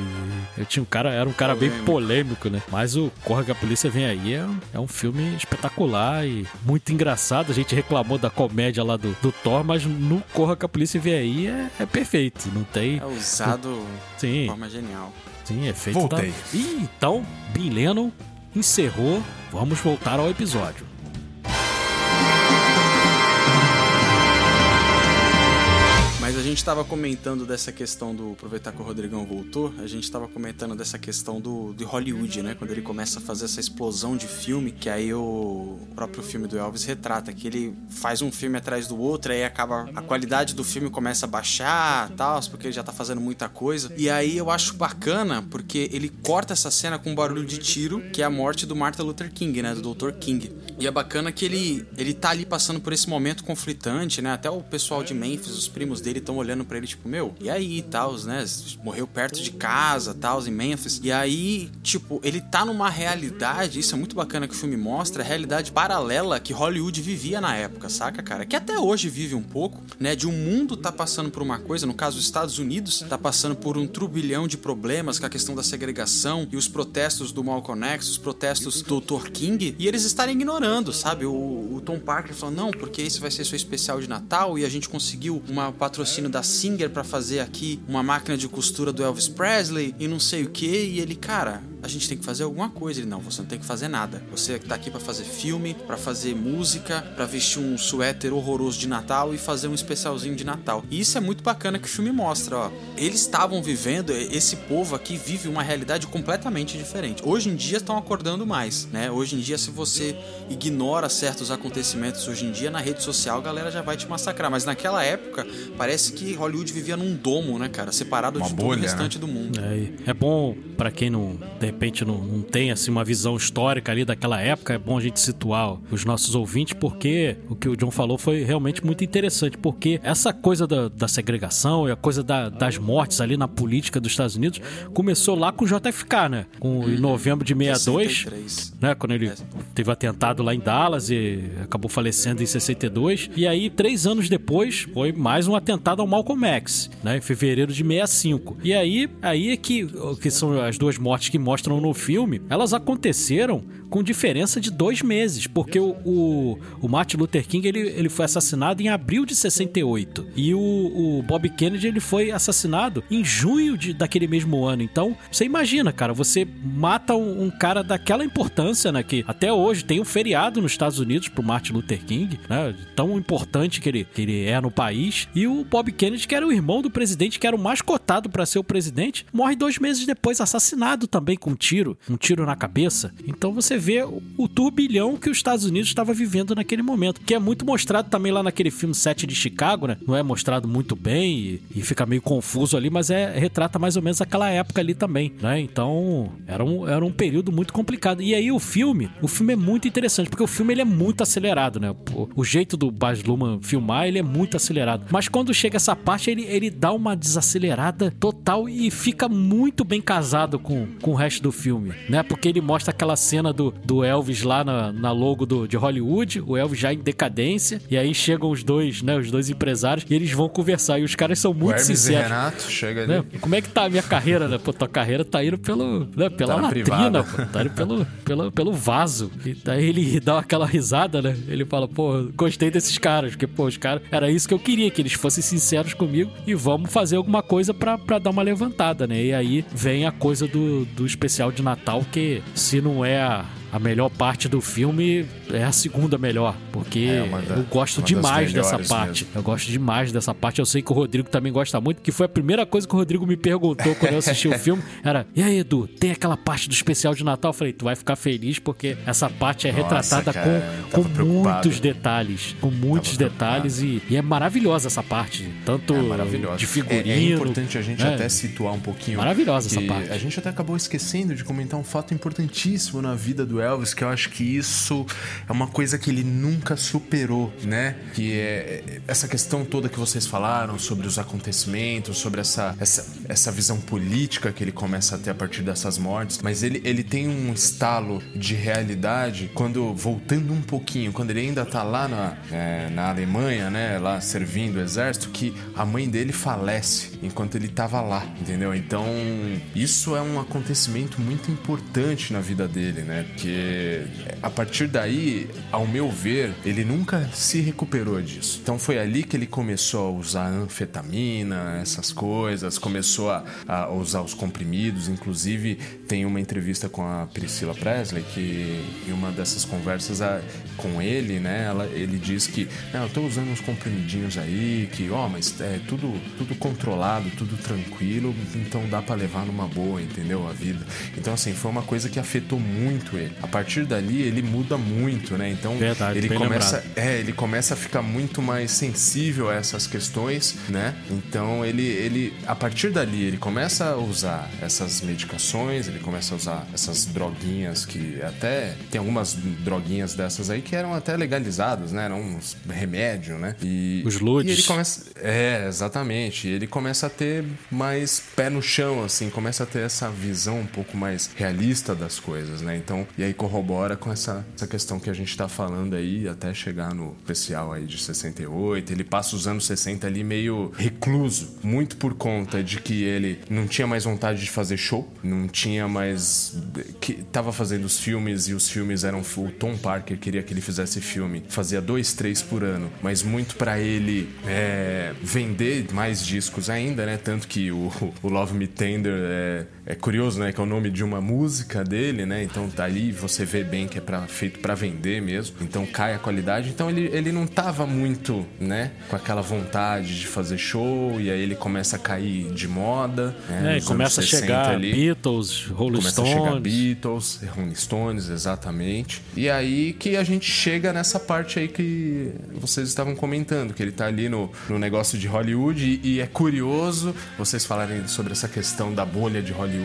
Eu tinha um cara, era um cara bem Polêmico. polêmico, né? Mas o Corra que a Polícia Vem Aí é, um- é um filme espetacular e muito engraçado. A gente reclamou da comédia lá do, do Thor, mas no Corra que a Polícia Vem Aí é, é perfeito. Não tem. É usado Sim. de forma genial. Sim, é feito Voltei. Da... Ih, então, Bin Lennon encerrou. Vamos voltar ao episódio. Gente tava comentando dessa questão do. Aproveitar que o Rodrigão voltou, a gente tava comentando dessa questão do de Hollywood, né? Quando ele começa a fazer essa explosão de filme, que aí o próprio filme do Elvis retrata, que ele faz um filme atrás do outro, aí acaba. A qualidade do filme começa a baixar tal, porque ele já tá fazendo muita coisa. E aí eu acho bacana, porque ele corta essa cena com um barulho de tiro, que é a morte do Martin Luther King, né? Do Dr. King. E é bacana que ele, ele tá ali passando por esse momento conflitante, né? Até o pessoal de Memphis, os primos dele, estão olhando pra ele, tipo, meu, e aí, tal, né? Morreu perto de casa, tal, em Memphis. E aí, tipo, ele tá numa realidade, isso é muito bacana que o filme mostra, a realidade paralela que Hollywood vivia na época, saca, cara? Que até hoje vive um pouco, né? De um mundo tá passando por uma coisa, no caso, os Estados Unidos tá passando por um turbilhão de problemas com a questão da segregação e os protestos do Malcolm X, os protestos do Dr. King, e eles estarem ignorando, sabe? O, o Tom Parker falou, não, porque esse vai ser seu especial de Natal e a gente conseguiu uma patrocínio da Singer pra fazer aqui uma máquina de costura do Elvis Presley e não sei o que, e ele, cara, a gente tem que fazer alguma coisa. Ele, não, você não tem que fazer nada. Você tá aqui pra fazer filme, pra fazer música, pra vestir um suéter horroroso de Natal e fazer um especialzinho de Natal. E isso é muito bacana que o filme mostra, ó. Eles estavam vivendo, esse povo aqui vive uma realidade completamente diferente. Hoje em dia estão acordando mais, né? Hoje em dia, se você ignora certos acontecimentos hoje em dia na rede social, a galera já vai te massacrar. Mas naquela época, parece que Hollywood vivia num domo, né, cara? Separado Uma de todo o bolha, restante do mundo. É, e é bom pra quem não, de repente não, não tem assim uma visão histórica ali daquela época, é bom a gente situar os nossos ouvintes porque o que o John falou foi realmente muito interessante, porque essa coisa da, da segregação e a coisa da- das mortes ali na política dos Estados Unidos começou lá com o JFK, né? Com, em novembro de 62, 63. né? Quando ele teve atentado lá em Dallas e acabou falecendo em 62. E aí, três anos depois, foi mais um atentado ao Malcolm X, né? Em fevereiro de 65. E aí, aí é que, que são as duas mortes que mostram no filme, elas aconteceram com diferença de dois meses, porque o, o, o Martin Luther King ele, ele foi assassinado em abril de 68 e o, o Bob Kennedy ele foi assassinado em junho de, daquele mesmo ano. Então, você imagina, cara, você mata um, um cara daquela importância, né? Que até hoje tem um feriado nos Estados Unidos pro Martin Luther King, né? Tão importante que ele, que ele é no país. E o Bob Kennedy, que era o irmão do presidente, que era o mais cotado para ser o presidente, morre dois meses depois, assassinado também com um tiro, um tiro na cabeça. Então você vê o, turbilhão que os Estados Unidos estava vivendo naquele momento, que é muito mostrado também lá naquele filme 7 de Chicago, né? Não é mostrado muito bem e, e fica meio confuso ali, mas é retrata mais ou menos aquela época ali também, né? Então, era um, era um período muito complicado. E aí o filme, o filme é muito interessante, porque o filme ele é muito acelerado, né? O, o jeito do Baz Luhrmann filmar, ele é muito acelerado. Mas quando chega essa parte, ele, ele dá uma desacelerada total e fica muito bem casado com, com o resto do filme, né? Porque ele mostra aquela cena do, do Elvis lá na, na logo do, de Hollywood, o Elvis já em decadência, e aí chegam os dois, né? Os dois empresários, e eles vão conversar. E os caras são O muito e sinceros. Renato chega ali. Né? Como é que tá a minha carreira, né? Pô, tua carreira tá indo pelo, né? pela Tá na latrina, pô. Tá indo pelo, pelo, pelo vaso. E daí ele dá aquela risada, né? Ele fala, pô, gostei desses caras. Porque, pô, os caras... Era isso que eu queria, que eles fossem sinceros comigo e vamos fazer alguma coisa pra, pra dar uma levantada, né? E aí vem a coisa do, do especial de Natal, que se não é a... A melhor parte do filme é a segunda melhor, porque É da- eu gosto demais dessa parte. mesmo. Eu gosto demais dessa parte. Eu sei que o Rodrigo também gosta muito, que foi a primeira coisa que o Rodrigo me perguntou quando eu assisti o filme. Era, e aí, Edu, tem aquela parte do especial de Natal? Eu falei, tu vai ficar feliz porque essa parte é Nossa, retratada cara, com, com preocupado. muitos detalhes. Com muitos Tava detalhes e, e é maravilhosa essa parte. Tanto É de É- figurino. É, importante a gente é. até situar um pouquinho. Maravilhosa essa parte. A gente até acabou esquecendo de comentar um fato importantíssimo na vida do Elvis que eu acho que isso é uma coisa que ele nunca superou, né? Que é essa questão toda que vocês falaram sobre os acontecimentos, sobre essa, essa, essa visão política que ele começa a ter a partir dessas mortes. Mas ele, ele tem um estalo de realidade quando, voltando um pouquinho, quando ele ainda tá lá na, é, na Alemanha, né? Lá servindo o exército, que a mãe dele falece enquanto ele tava lá, entendeu? Então, isso é um acontecimento muito importante na vida dele, né? Porque a partir daí, ao meu ver, ele nunca se recuperou disso. Então foi ali que ele começou a usar anfetamina, essas coisas, começou a, a usar os comprimidos. Inclusive, tem uma entrevista com a Priscila Presley que em uma dessas conversas a, com ele, né? Ela, ele diz que eu tô usando uns comprimidinhos aí, que ó, mas é tudo, tudo controlado, tudo tranquilo, então dá para levar numa boa, entendeu? A vida. Então, assim, foi uma coisa que afetou muito ele. A partir dali, ele muda muito, né? Então, Verdade, ele começa, lembrado. é, ele começa a ficar muito mais sensível a essas questões, né? Então, ele, ele, a partir dali, ele começa a usar essas medicações, ele começa a usar essas droguinhas que até tem algumas droguinhas dessas aí que eram até legalizadas, né? Eram uns remédio, né? E, Os LUDs. e ele começa, é, exatamente. E ele começa a ter mais pé no chão, assim, começa a ter essa visão um pouco mais realista das coisas, né? Então, e aí corrobora com essa, essa questão que a gente tá falando aí, até chegar no especial aí de 68. Ele passa os anos 60 ali meio recluso, muito por conta de que ele não tinha mais vontade de fazer show, não tinha mais. que tava fazendo os filmes e os filmes eram. O Tom Parker queria que ele fizesse filme, fazia dois, três por ano, mas muito pra ele é, vender mais discos ainda, né? Tanto que o, o Love Me Tender é, é curioso, né? Que é o nome de uma música dele, né? Então daí você vê bem que é pra, feito pra vender mesmo. Então cai a qualidade. Então ele, ele não tava muito, né? Com aquela vontade de fazer show. E aí ele começa a cair de moda. Né? É, e começa a anos 60 chegar ali. Beatles, Rolling Começa a chegar Stones. Beatles, Rolling Stones, exatamente. E aí que a gente chega nessa parte aí que vocês estavam comentando, que ele tá ali no, no negócio de Hollywood e, e é curioso vocês falarem sobre essa questão da bolha de Hollywood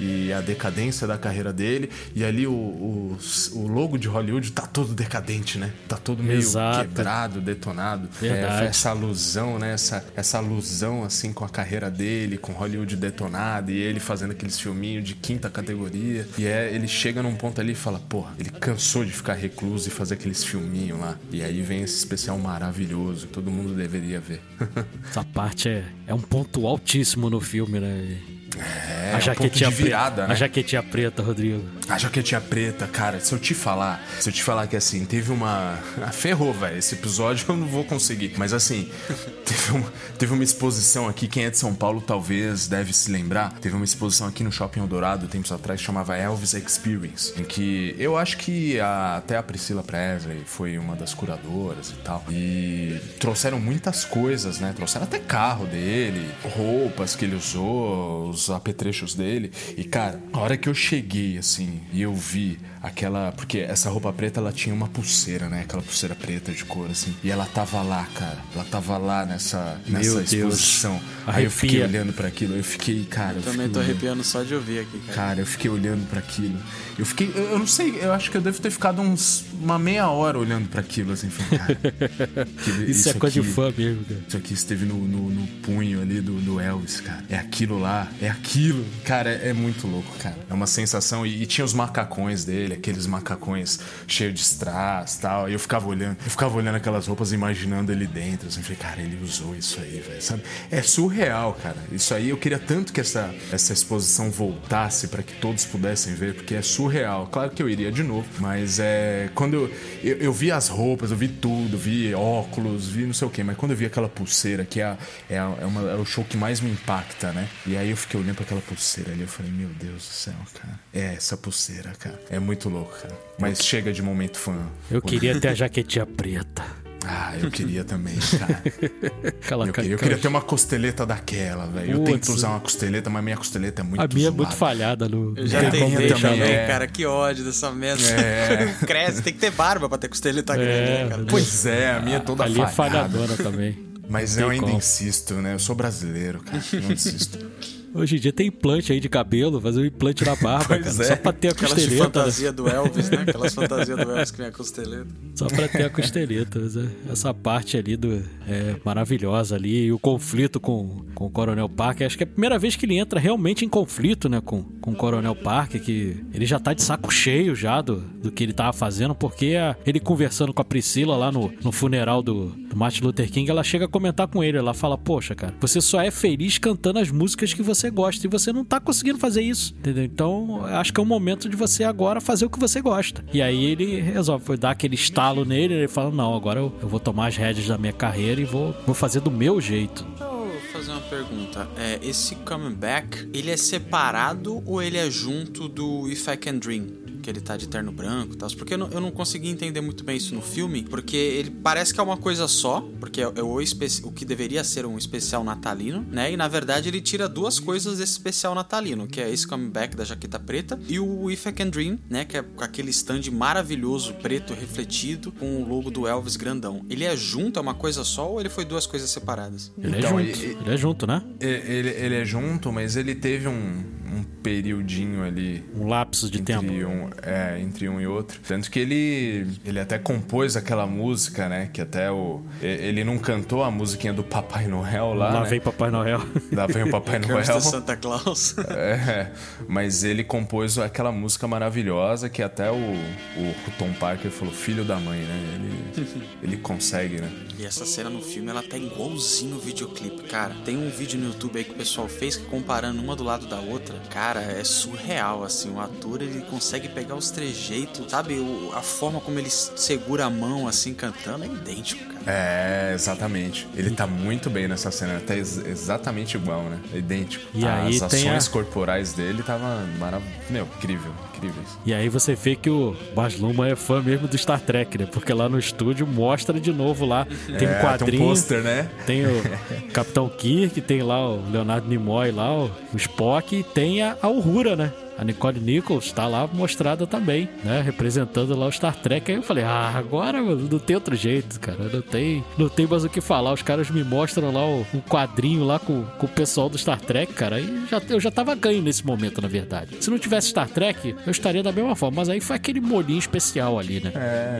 e a decadência da carreira dele. E ali o, o, o logo de Hollywood tá todo decadente, né? Tá todo meio Exato. quebrado, detonado. Verdade. É, essa alusão, né? Essa, essa alusão, assim, com a carreira dele, com Hollywood detonado e ele fazendo aqueles filminhos de quinta categoria. E é, ele chega num ponto ali e fala, porra, ele cansou de ficar recluso e fazer aqueles filminhos lá. E aí vem esse especial maravilhoso que todo mundo deveria ver. Essa parte é, é um ponto altíssimo no filme, né? É, a um jaquetinha de virada, preta, né? A jaquetinha preta, Rodrigo. A jaquetinha preta, cara, se eu te falar, se eu te falar que assim, teve uma. Ah, ferrou, velho. Esse episódio eu não vou conseguir. Mas assim, teve uma, teve uma exposição aqui, quem é de São Paulo talvez deve se lembrar. Teve uma exposição aqui no Shopping Eldorado, tempos atrás, que chamava Elvis Experience. Em que eu acho que a- até a Priscila Presley foi uma das curadoras e tal. E trouxeram muitas coisas, né? Trouxeram até carro dele, roupas que ele usou, os apetrechos dele. E, cara, a hora que eu cheguei, assim, e eu vi aquela. Porque essa roupa preta, ela tinha uma pulseira, né? Aquela pulseira preta de cor, assim. E ela tava lá, cara. Ela tava lá nessa, nessa Deus. exposição. Aí eu fiquei olhando pra aquilo. Eu fiquei, cara. Eu Também fiquei tô olhando. arrepiando só de ouvir aqui, cara. Cara, eu fiquei olhando pra aquilo. Eu fiquei. Eu, eu não sei, eu acho que eu devo ter ficado uns. uma meia hora olhando pra aquilo, assim. Falei, cara. que- Isso, é coisa aqui- de fã mesmo, cara. isso aqui esteve no, no, no punho ali do, do Elvis, cara. É aquilo lá, é aquilo. Cara, é, muito louco, cara. É uma sensação. E, e tinha os macacões dele, aqueles macacões cheios de strass tal. E eu ficava olhando, eu ficava olhando aquelas roupas, imaginando ele dentro. Assim, falei, cara, ele usou isso aí, velho. Sabe? É surreal, cara. Isso aí eu queria tanto que essa, essa exposição voltasse pra que todos pudessem ver, porque é surreal. Claro que eu iria de novo, mas é. Quando eu, eu, eu vi as roupas, eu vi tudo, vi óculos, vi não sei o que, mas quando eu vi aquela pulseira, que é, é, é, uma- é o show que mais me impacta, né? E aí eu fiquei olhando pra aquela pulseira ali, eu falei, meu Deus do céu, cara. É essa pulseira, cara. É muito louco, cara. Mas chega de momento fã. Eu queria ter a jaquetinha preta. Ah, eu queria também, cara. Aquela Eu queria, eu queria ter uma costeleta daquela, velho. Eu tento usar uma costeleta, mas minha costeleta é muito A minha é muito falhada no. Eu já É, tentei também, também, é. cara. Que ódio dessa merda. É. Cresce, tem que ter barba pra ter costeleta grande, né, cara? Pois é, a minha é toda Ali é falhada. falhadona também. Mas eu ainda como. insisto, né? Eu sou brasileiro, cara. Não insisto. Hoje em dia tem implante aí de cabelo, fazer um implante na barba, Pois cara. é. Só pra ter a Aquelas costeleta. né? fantasia do Elvis, né? Aquelas fantasias do Elvis que vem a costeleta. Só pra ter a costeleta. mas é- Essa parte ali do, é maravilhosa ali. E o conflito com, com o Coronel Parker. Acho que é a primeira vez que ele entra realmente em conflito, né? Com, com o Coronel Parker, que ele já tá de saco cheio já do, do que ele tava fazendo, porque a- ele conversando com a Priscila lá no, no funeral do, do Martin Luther King, ela chega a comentar com ele. Ela fala: Poxa, cara, você só é feliz cantando as músicas que você gosta e você não tá conseguindo fazer isso, entendeu? Então, acho que é o momento de você agora fazer o que você gosta. E aí ele resolve foi dar aquele estalo nele, ele fala: Não, agora eu, vou tomar as rédeas da minha carreira e vou, vou fazer do meu jeito. Fazer uma pergunta. É, esse Coming Back, ele é separado ou ele é junto do If I Can Dream? Que ele tá de terno branco e tal. Porque eu não, eu não consegui entender muito bem isso no filme. Porque ele parece que é uma coisa só. Porque é, é o, o que deveria ser um especial natalino, né? E na verdade ele tira duas coisas desse especial natalino. Que é esse Coming Back da jaqueta preta. E o If I Can Dream, né? Que é com aquele stand maravilhoso, preto, refletido. Com o logo do Elvis grandão. Ele é junto, é uma coisa só? Ou ele foi duas coisas separadas? Ele Então, é junto. e- ele é junto, né? Ele, ele é junto, mas ele teve um, um periodinho ali Um lapso de entre tempo. um, é, entre um e outro. Tanto que ele, ele até compôs aquela música, né? Que até o. Ele não cantou a musiquinha do Papai Noel lá. Lá né? vem Papai Noel. Lá vem o Papai Noel. Santa Claus. É, mas ele compôs aquela música maravilhosa que até o, o Tom Parker falou, filho da mãe, né? Ele, ele consegue, né? E essa cena no filme, ela tá igualzinho o videoclipe, cara. Tem um vídeo no YouTube aí que o pessoal fez que comparando uma do lado da outra, cara, é surreal, assim. O ator, ele consegue pegar os trejeitos, sabe? O- a forma como ele segura a mão, assim, cantando, é idêntico, cara. É, exatamente. Ele tá muito bem nessa cena, tá ex- exatamente igual, né? É idêntico. E aí As tem ações a- corporais dele tava maravilhoso. Meu, incrível, incríveis. E aí você vê que o Baz Luhrmann é fã mesmo do Star Trek, né? Porque lá no estúdio mostra de novo lá. Tem um É, quadrinho. Tem um pôster, né? Tem o Capitão Kirk, tem lá o Leonardo Nimoy lá, o Spock, e tem a, a Uhura, né? A Nicole Nichols tá lá mostrada também, né? Representando lá o Star Trek. Aí eu falei, ah, agora mano, não tem outro jeito, cara. Não tem, não tem mais o que falar. Os caras me mostram lá o, um quadrinho lá com, com o pessoal do Star Trek, cara. Aí já, eu já tava ganho nesse momento, na verdade. Se não tivesse Star Trek, eu estaria da mesma forma. Mas aí foi aquele molinho especial ali, né?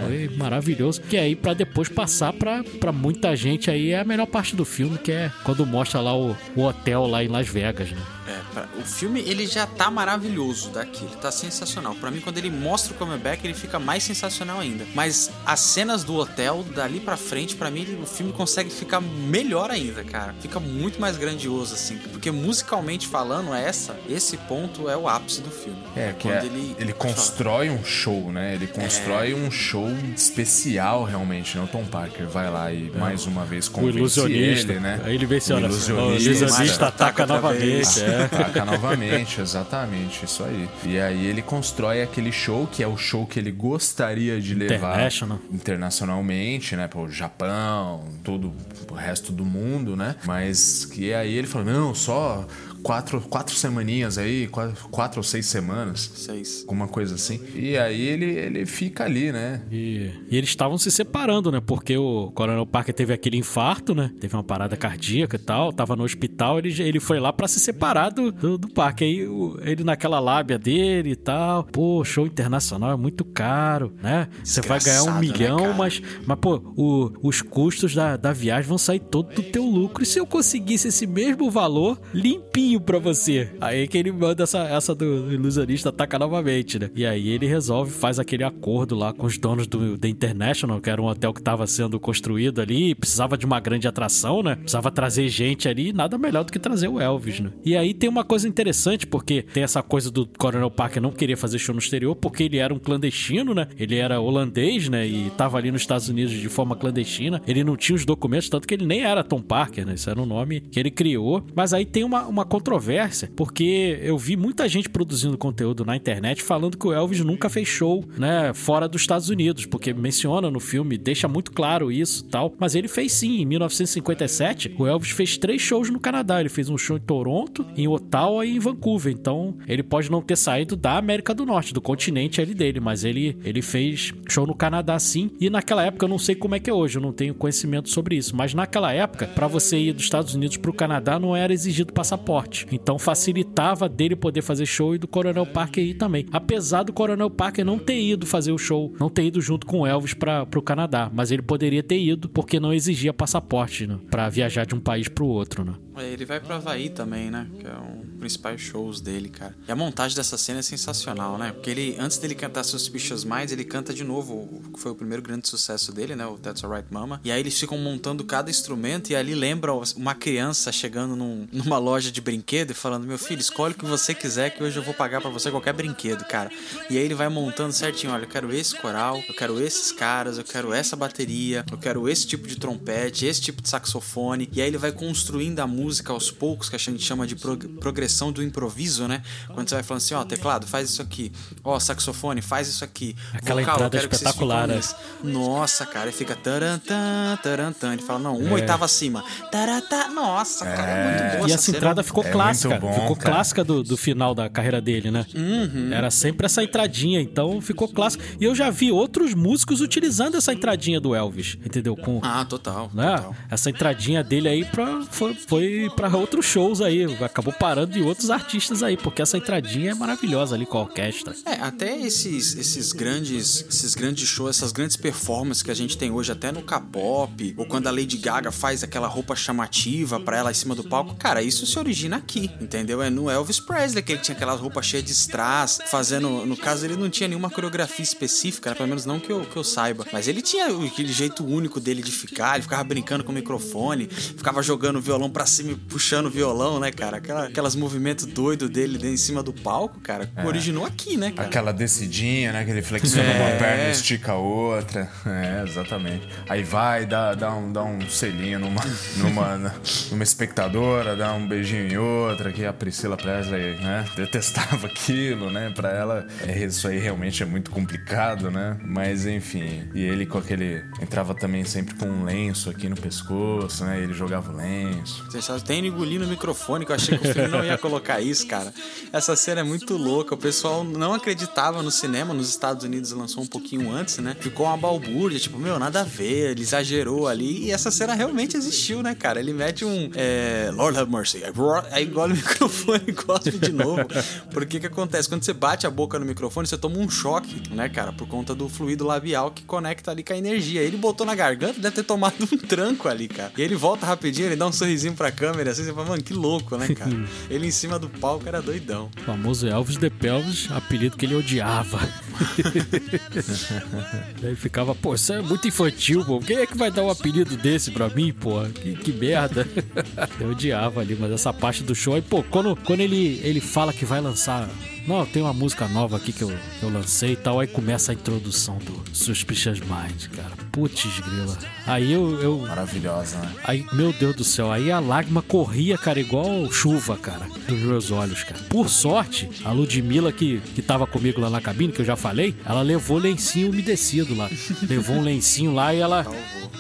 Foi maravilhoso. Que aí, pra depois passar pra, pra muita gente aí, é a melhor parte do filme, que é quando mostra lá o, o hotel lá em Las Vegas, né? É, pra- o filme ele já tá maravilhoso daqui, ele tá sensacional. Pra mim, quando ele mostra o comeback, ele fica mais sensacional ainda. Mas as cenas do hotel, dali pra frente, pra mim, o filme consegue ficar melhor ainda, cara. Fica muito mais grandioso, assim. Porque musicalmente falando, essa, esse ponto é o ápice do filme. É, que quando é, ele, ele, constrói um show, né? Ele constrói um show especial, realmente, né? O Tom Parker vai lá e mais uma vez O convence ilusionista. ele, né? Aí ele vê se O olha, ilusionista. o ilusionista ataca novamente. vez. É. Ataca novamente, exatamente, isso aí. E aí ele constrói aquele show que é o show que ele gostaria de levar International. internacionalmente, né? Pro Japão, todo o resto do mundo, né? Mas que aí ele falou, não, só quatro, quatro semaninhas aí, quatro, quatro ou seis semanas. Seis. Alguma coisa assim. E aí ele, ele fica ali, né? E, e eles estavam se separando, né? Porque o Coronel Parker teve aquele infarto, né? Teve uma parada cardíaca e tal, tava no hospital, ele, ele foi lá pra se separar do, do, do Parker. Aí o- ele naquela lábia dele e tal, pô, show internacional é muito caro, né? Você vai ganhar um né, milhão, cara? mas, mas pô, o- os custos da, da viagem vão sair todo do teu lucro. E se eu conseguisse esse mesmo valor limpinho pra você? Aí que ele manda essa, essa do, ilusionista atacar novamente, né? E aí ele resolve, faz aquele acordo lá com os donos do The International, que era um hotel que tava sendo construído ali, precisava de uma grande atração, né? Precisava trazer gente ali, nada melhor do que trazer o Elvis, né? E aí tem uma coisa interessante, porque tem essa coisa do Coronel Parker não querer fazer show no exterior, porque ele era um clandestino, né? Ele era holandês, né? E tava ali nos Estados Unidos de forma clandestina. Ele não tinha os documentos, tanto que ele nem era Tom Parker, né? Isso era um nome que ele criou. Mas aí tem uma, uma controvérsia, porque eu vi muita gente produzindo conteúdo na internet falando que o Elvis nunca fez show, né? Fora dos Estados Unidos, porque menciona no filme, deixa muito claro isso tal. Mas ele fez sim, em 1957, o Elvis fez três shows no Canadá. Ele fez um show em Toronto, em Ottawa e em Vancouver. Então, ele pode não ter saído da América do Norte, do continente ali dele, mas ele, ele fez show no Canadá sim. E naquela época, eu não sei como é que é hoje, eu não tenho conhecimento sobre isso, mas naquela época, para você ir dos Estados Unidos pro Canadá, não era exigido passaporte. passaporte. Então facilitava dele poder fazer show e do Coronel Parker ir também. Apesar do Coronel Parker não ter ido fazer o show, não ter ido junto com o Elvis para o Canadá, mas ele poderia ter ido porque não exigia passaporte né, para viajar de um país para o outro. Né? É, ele vai pro Havaí também, né? Que é um dos principais shows dele, cara. E a montagem dessa cena é sensacional, né? Porque ele, antes dele cantar Suspicious Minds, ele canta de novo, que foi o primeiro grande sucesso dele, né? O That's Alright Mama. E aí eles ficam montando cada instrumento e ali lembra uma criança chegando num, numa loja de brinquedo e falando: Meu filho, escolhe o que você quiser que hoje eu vou pagar para você qualquer brinquedo, cara. E aí ele vai montando certinho: olha, eu quero esse coral, eu quero esses caras, eu quero essa bateria, eu quero esse tipo de trompete, esse tipo de saxofone. E aí ele vai construindo a música aos poucos, que a gente chama de prog progressão do improviso, né? Quando você vai falando assim: ó, teclado, faz isso aqui, ó, saxofone, faz isso aqui. Aquela Vocal, entrada espetacular, né? Nossa, cara, ele fica tarantã, tarantã. Ele fala: não, uma é. oitava acima. Tarantã. Nossa, é. cara, é muito boa. E essa, entrada ficou é clássica. Bom, ficou cara. clássica do, do final da carreira dele, né? Uhum. Era sempre essa entradinha, então ficou clássico. E eu já vi outros músicos utilizando essa entradinha do Elvis, entendeu? Com, ah, total, né? total. Essa entradinha dele aí pra, foi, foi para outros shows aí. Acabou parando de outros artistas aí, porque essa entradinha é maravilhosa ali com a orquestra. É, até esses, esses grandes esses grandes shows, essas grandes performances que a gente tem hoje, até no K-pop, ou quando a Lady Gaga faz aquela roupa chamativa para ela em cima do palco, cara, isso se origina aqui, entendeu? É no Elvis Presley que ele tinha aquelas roupas cheias de strass, fazendo. No caso, ele não tinha nenhuma coreografia específica, né? pelo menos não que eu, que eu saiba, mas ele tinha aquele jeito único dele de ficar, ele ficava brincando com o microfone, ficava jogando o violão pra cima e puxando o violão, né, cara? Aquela, aquelas movimentos doidos dele em cima do palco, cara, é. originou aqui, né, cara? Aquela descidinha, né? Que ele flexiona é. uma perna e estica a outra. É, exatamente. Aí vai, dá, dá, um, dá um selinho numa, numa, numa espectadora, dá um beijinho em outra, que a Priscila Presley, né? Detestava aquilo, né? Pra ela, é, isso aí realmente é muito complicado, né? Mas enfim. E ele com aquele. Entrava também sempre com um lenço aqui no pescoço, né? Ele jogava o lenço. Sabe, tem engolir no microfone, que eu achei que o filme não ia colocar isso, cara. Essa cena é muito louca. O pessoal não acreditava no cinema, nos Estados Unidos lançou um pouquinho antes, né? Ficou uma balbúrdia, tipo, meu, nada a ver, ele exagerou ali. E essa cena realmente existiu, né, cara? Ele mete um é, Lord have mercy. Aí engole o microfone e cospe de novo. Porque o que acontece? Quando você bate a boca no microfone, você toma um choque, né, cara? Por conta do fluido labial que conecta ali com a energia. Ele botou na garganta, deve ter tomado um tranco ali, cara. E ele volta rapidinho, ele dá um sorrisinho pra câmera, assim, você fala, mano, que louco, né, cara? ele em cima do palco era doidão. O famoso Elvis de Pelvis, apelido que ele odiava. Aí ficava, pô, isso é muito infantil, pô. Quem é que vai dar um apelido desse pra mim, pô? Que, que merda. Eu odiava ali, mas essa parte do show. E, pô, quando, quando ele, ele fala que vai lançar não, tem uma música nova aqui que eu, que eu lancei e tal. Aí começa a introdução do Suspicious Mind, cara. Putz, grila. Aí eu, eu. Maravilhosa, né? Aí, meu Deus do céu, aí a lágrima corria, cara, igual chuva, cara, dos meus olhos, cara. Por sorte, a Ludmilla, que, que tava comigo lá na cabine, que eu já falei, ela levou lencinho umedecido lá. levou um lencinho lá e ela.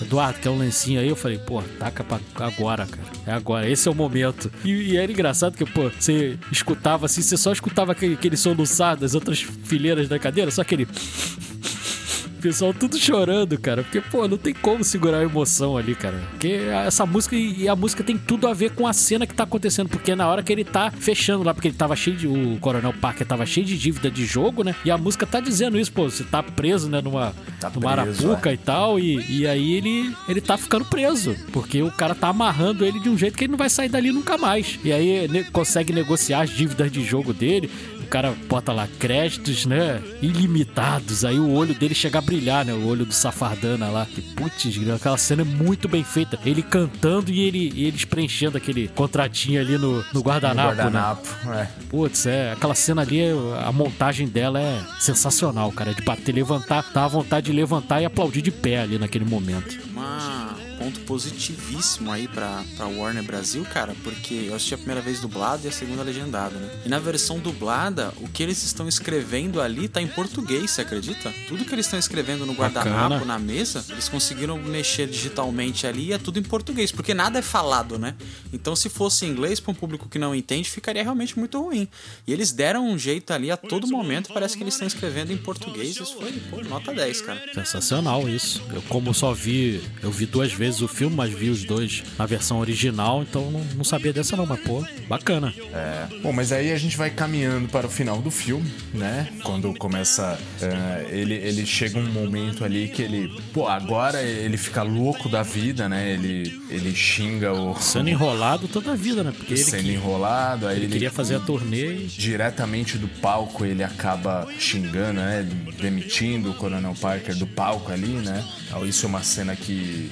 Eduardo, quer um lencinho aí? Eu falei, pô, taca pra agora, cara. É agora, esse é o momento. E, e era engraçado que, pô, você escutava assim, você só escutava aquele, aquele soluçar das outras fileiras da cadeira, só aquele pessoal tudo chorando, cara. Porque, pô, não tem como segurar a emoção ali, cara. Porque essa música e a música tem tudo a ver com a cena que tá acontecendo. Porque é na hora que ele tá fechando lá, porque ele tava cheio de. O Coronel Parker tava cheio de dívida de jogo, né? E a música tá dizendo isso, pô, você tá preso, né, numa, tá numa arapuca é. e tal. E, e aí ele, ele tá ficando preso. Porque o cara tá amarrando ele de um jeito que ele não vai sair dali nunca mais. E aí ne consegue negociar as dívidas de jogo dele cara bota lá créditos, né? Ilimitados. Aí o olho dele chega a brilhar, né? O olho do Safardana lá. Que putz, aquela cena é muito bem feita. Ele cantando e ele, e eles preenchendo aquele contratinho ali no, no guardanapo. No guardanapo, né? é. Putz, é. Aquela cena ali, a montagem dela é sensacional, cara. De bater, levantar, dá a vontade de levantar e aplaudir de pé ali naquele momento. Uma ponto positivíssimo aí pra, pra Warner Brasil, cara, porque eu assisti a primeira vez dublado e a segunda legendada, né? E na versão dublada, o que eles estão escrevendo ali tá em português, você acredita? Tudo que eles estão escrevendo no guardanapo, na mesa, eles conseguiram mexer digitalmente ali e é tudo em português, porque nada é falado, né? Então se fosse em inglês para um público que não entende, ficaria realmente muito ruim. E eles deram um jeito ali a todo momento, parece que eles estão escrevendo em português. Isso foi, pô, nota 10, cara. Sensacional isso. Eu como só vi, eu vi duas vezes vezes o filme, mas vi os dois na versão original, então não, não sabia dessa não, mas pô, bacana. É. Bom, mas aí a gente vai caminhando para o final do filme, né? Quando começa. eh, ele, ele chega um momento ali que ele. Pô, agora ele fica louco da vida, né? Ele, ele xinga o. Sendo enrolado toda a vida, né? Porque ele, sendo que- enrolado, aí ele ele, queria fazer a turnê e diretamente do palco ele acaba xingando, né? Demitindo o Coronel Parker do palco ali, né? Então, Isso é uma cena que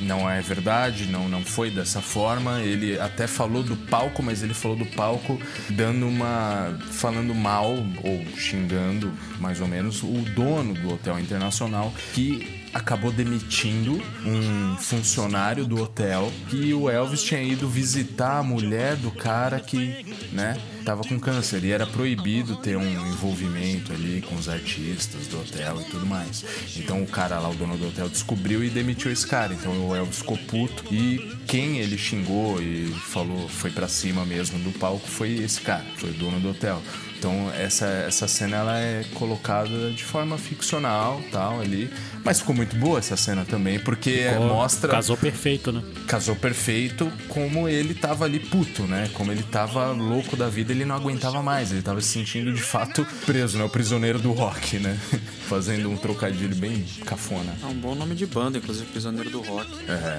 não é verdade, não, não foi dessa forma. Ele até falou do palco, mas ele falou do palco dando uma. falando mal ou xingando, mais ou menos, o dono do Hotel Internacional que acabou demitindo um funcionário do hotel que o Elvis tinha ido visitar a mulher do cara que, né, tava com câncer e era proibido ter um envolvimento ali com os artistas do hotel e tudo mais. Então o cara lá, o dono do hotel, descobriu e demitiu esse cara. Então o Elvis ficou puto e quem ele xingou e falou, foi pra cima mesmo do palco foi esse cara, foi o dono do hotel. Então essa, essa cena ela é colocada de forma ficcional, tal ali, mas ficou muito boa essa cena também porque pô, mostra casou perfeito, né? casou perfeito como ele tava ali puto, né? Como ele tava louco da vida, ele não aguentava mais, ele tava se sentindo de fato preso, né? O prisioneiro do rock, né? Fazendo um trocadilho bem cafona. É um bom nome de banda, inclusive Prisioneiro do Rock.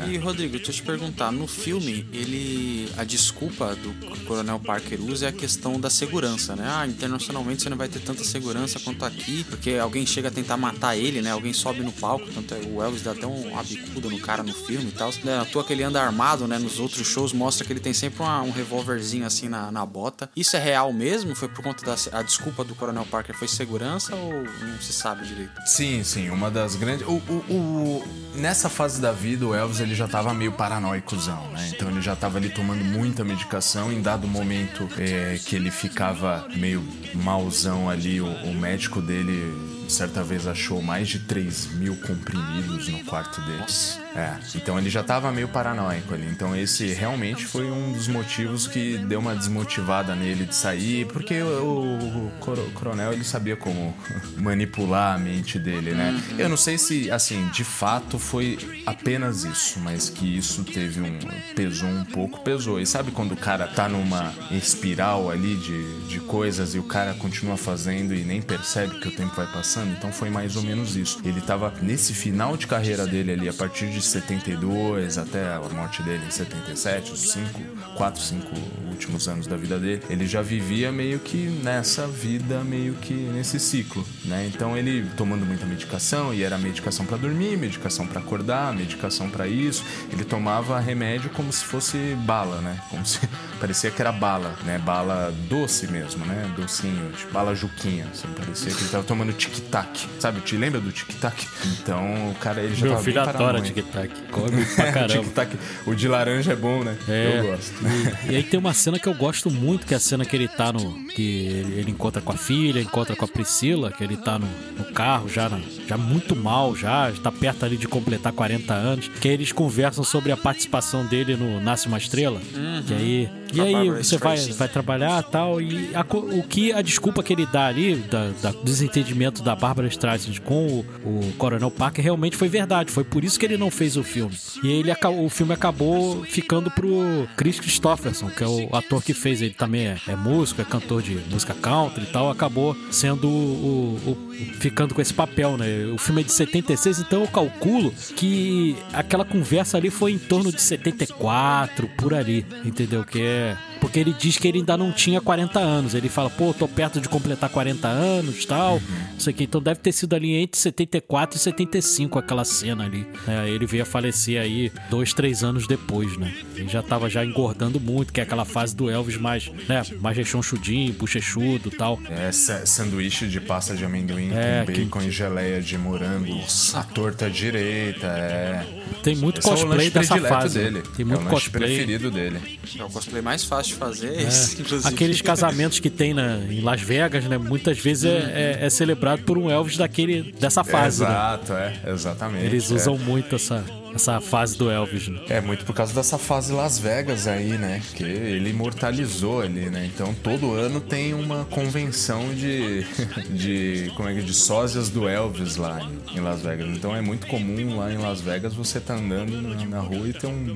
E Rodrigo, deixa eu te perguntar, no filme, ele. A desculpa do Coronel Parker usa é a questão da segurança, né? Ah, internacionalmente você não vai ter tanta segurança quanto aqui, porque alguém chega a tentar matar ele, né? Alguém sobe no palco, tanto é, o Elvis dá até um abicuda no cara no filme e tal. Né? À toa que ele anda armado, né? Nos outros shows mostra que ele tem sempre uma- um revólverzinho assim na, na bota. Isso é real mesmo? Foi por conta da. A desculpa do Coronel Parker foi segurança ou não se sabe direito? Sim, sim, uma das grandes. O, o- o- Nessa fase da vida, o Elvis ele já tava meio paranoicozão, né? Então ele já tava ali tomando muita medicação. Em dado momento é, que ele ficava meio malzão ali, o, o médico dele certa vez achou mais de 3 mil comprimidos no quarto dele. É, então ele já tava meio paranoico ali. Então esse realmente foi um dos motivos que deu uma desmotivada nele de sair, porque o, o coro- coronel ele sabia como manipular a mente dele, né? Eu não sei se, assim, de fato foi apenas isso, mas que isso teve um. pesou um pouco, pesou. E sabe quando o cara tá numa espiral ali de, de coisas e o cara continua fazendo e nem percebe que o tempo vai passando? Então foi mais ou menos isso. Ele tava nesse final de carreira dele ali, a partir de 72 até a morte dele em 77, os 5, 4, 5 últimos anos da vida dele, ele já vivia meio que nessa vida, meio que nesse ciclo, né? Então ele tomando muita medicação, e era medicação pra dormir, medicação pra acordar, medicação pra isso. Ele tomava remédio como se fosse bala, né? Como se parecia que era bala, né? Bala doce mesmo, né? Docinho, tipo, bala juquinha, assim, parecia que ele tava tomando tic-tac. Sabe, te lembra do tic-tac? Então, o cara ele já Meu tava filho adora paranoico. Tic-tac. Come pra caramba. Tic-tac. O de laranja é bom, né? É. Eu gosto. E aí tem uma cena que eu gosto muito, que é a cena que ele tá no. que ele, ele encontra com a filha, encontra com a Priscila, que ele tá no, no carro já, na- já muito mal, já, tá perto ali de completar 40 anos. Que aí eles conversam sobre a participação dele no Nasce uma Estrela. Que aí. E aí, você vai, vai trabalhar tal. E a o que a desculpa que ele dá ali, da, da desentendimento da Bárbara Streisand com o, o Coronel Parker, realmente foi verdade. Foi por isso que ele não fez o filme. E ele, o filme acabou ficando pro Chris Christopherson, que é o ator que fez. Ele também é, é músico, é cantor de música country e tal. Acabou sendo o, o- o- ficando com esse papel, né? O filme é de 76, então eu calculo que aquela conversa ali foi em torno de 74, por ali, entendeu? Que é. Yeah. Porque ele diz que ele ainda não tinha 40 anos. Ele fala, pô, tô perto de completar 40 anos tal. Não sei o que. Então deve ter sido ali entre 74 e 75 aquela cena ali. É, ele veio a falecer aí dois, três anos depois, né? Ele já tava já engordando muito, que é aquela fase do Elvis mais, né? Mais rechonchudinho, bochechudo e tal. É sa- sanduíche de pasta de amendoim É, com bacon e geleia de morango. A torta direita, é. Tem muito Esse é o cosplay lanche dessa fase. dele. Tem é muito o lanche cosplay. preferido dele. É o cosplay mais fácil de fazer, é esse, inclusive. Aqueles casamentos que tem na, em Las Vegas, né? Muitas vezes é, é- é celebrado por um Elvis daquele, dessa fase, né? Exato, é, exatamente. Eles é. usam muito essa, essa fase do Elvis, né? É muito por causa dessa fase Las Vegas aí, né? Que ele imortalizou ali, né? Então todo ano tem uma convenção de, de como é que é, de sósias do Elvis lá em, Las Vegas. Então é muito comum lá em Las Vegas você tá andando na, na rua e ter um,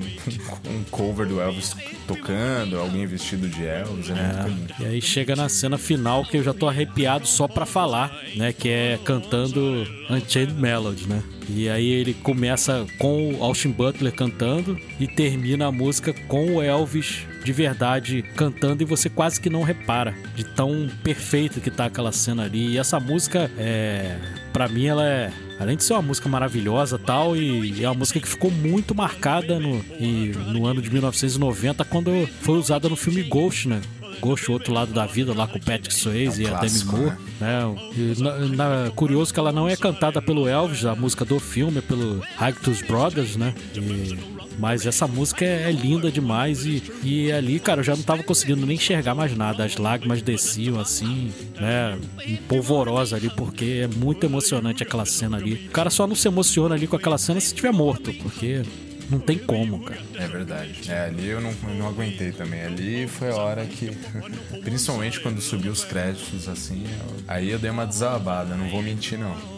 um cover do Elvis tocando, alguém vestido de Elvis. É, comum. E aí chega na cena final que eu já tô arrepiado só pra falar, né? Que é cantando Unchained Melody, né? E aí ele começa com o Austin Butler cantando e termina a música com o Elvis de verdade cantando e você quase que não repara de tão perfeito que tá aquela cena ali. E essa música é, para mim ela é Além de ser uma música maravilhosa tal, e é uma música que ficou muito marcada no, e, no ano de 1990, quando foi usada no filme Ghost, né? Ghost, o outro lado da vida, lá com o Patrick Swayze É um e a Demi clássico, Moore. Né? E na- na- curioso que ela não é cantada pelo Elvis, a música do filme, é pelo Hagtus Brothers, né? E- mas essa música é, é linda demais e, e ali, cara, eu já não tava conseguindo nem enxergar mais nada. As lágrimas desciam assim, né? Polvorosa ali, porque é muito emocionante aquela cena ali. O cara só não se emociona ali com aquela cena se estiver morto, porque não tem como, cara. É verdade. É, ali eu não, eu não aguentei também. Ali foi a hora que. Principalmente quando subiu os créditos, assim. eu- aí eu dei uma desabada, não vou mentir, não.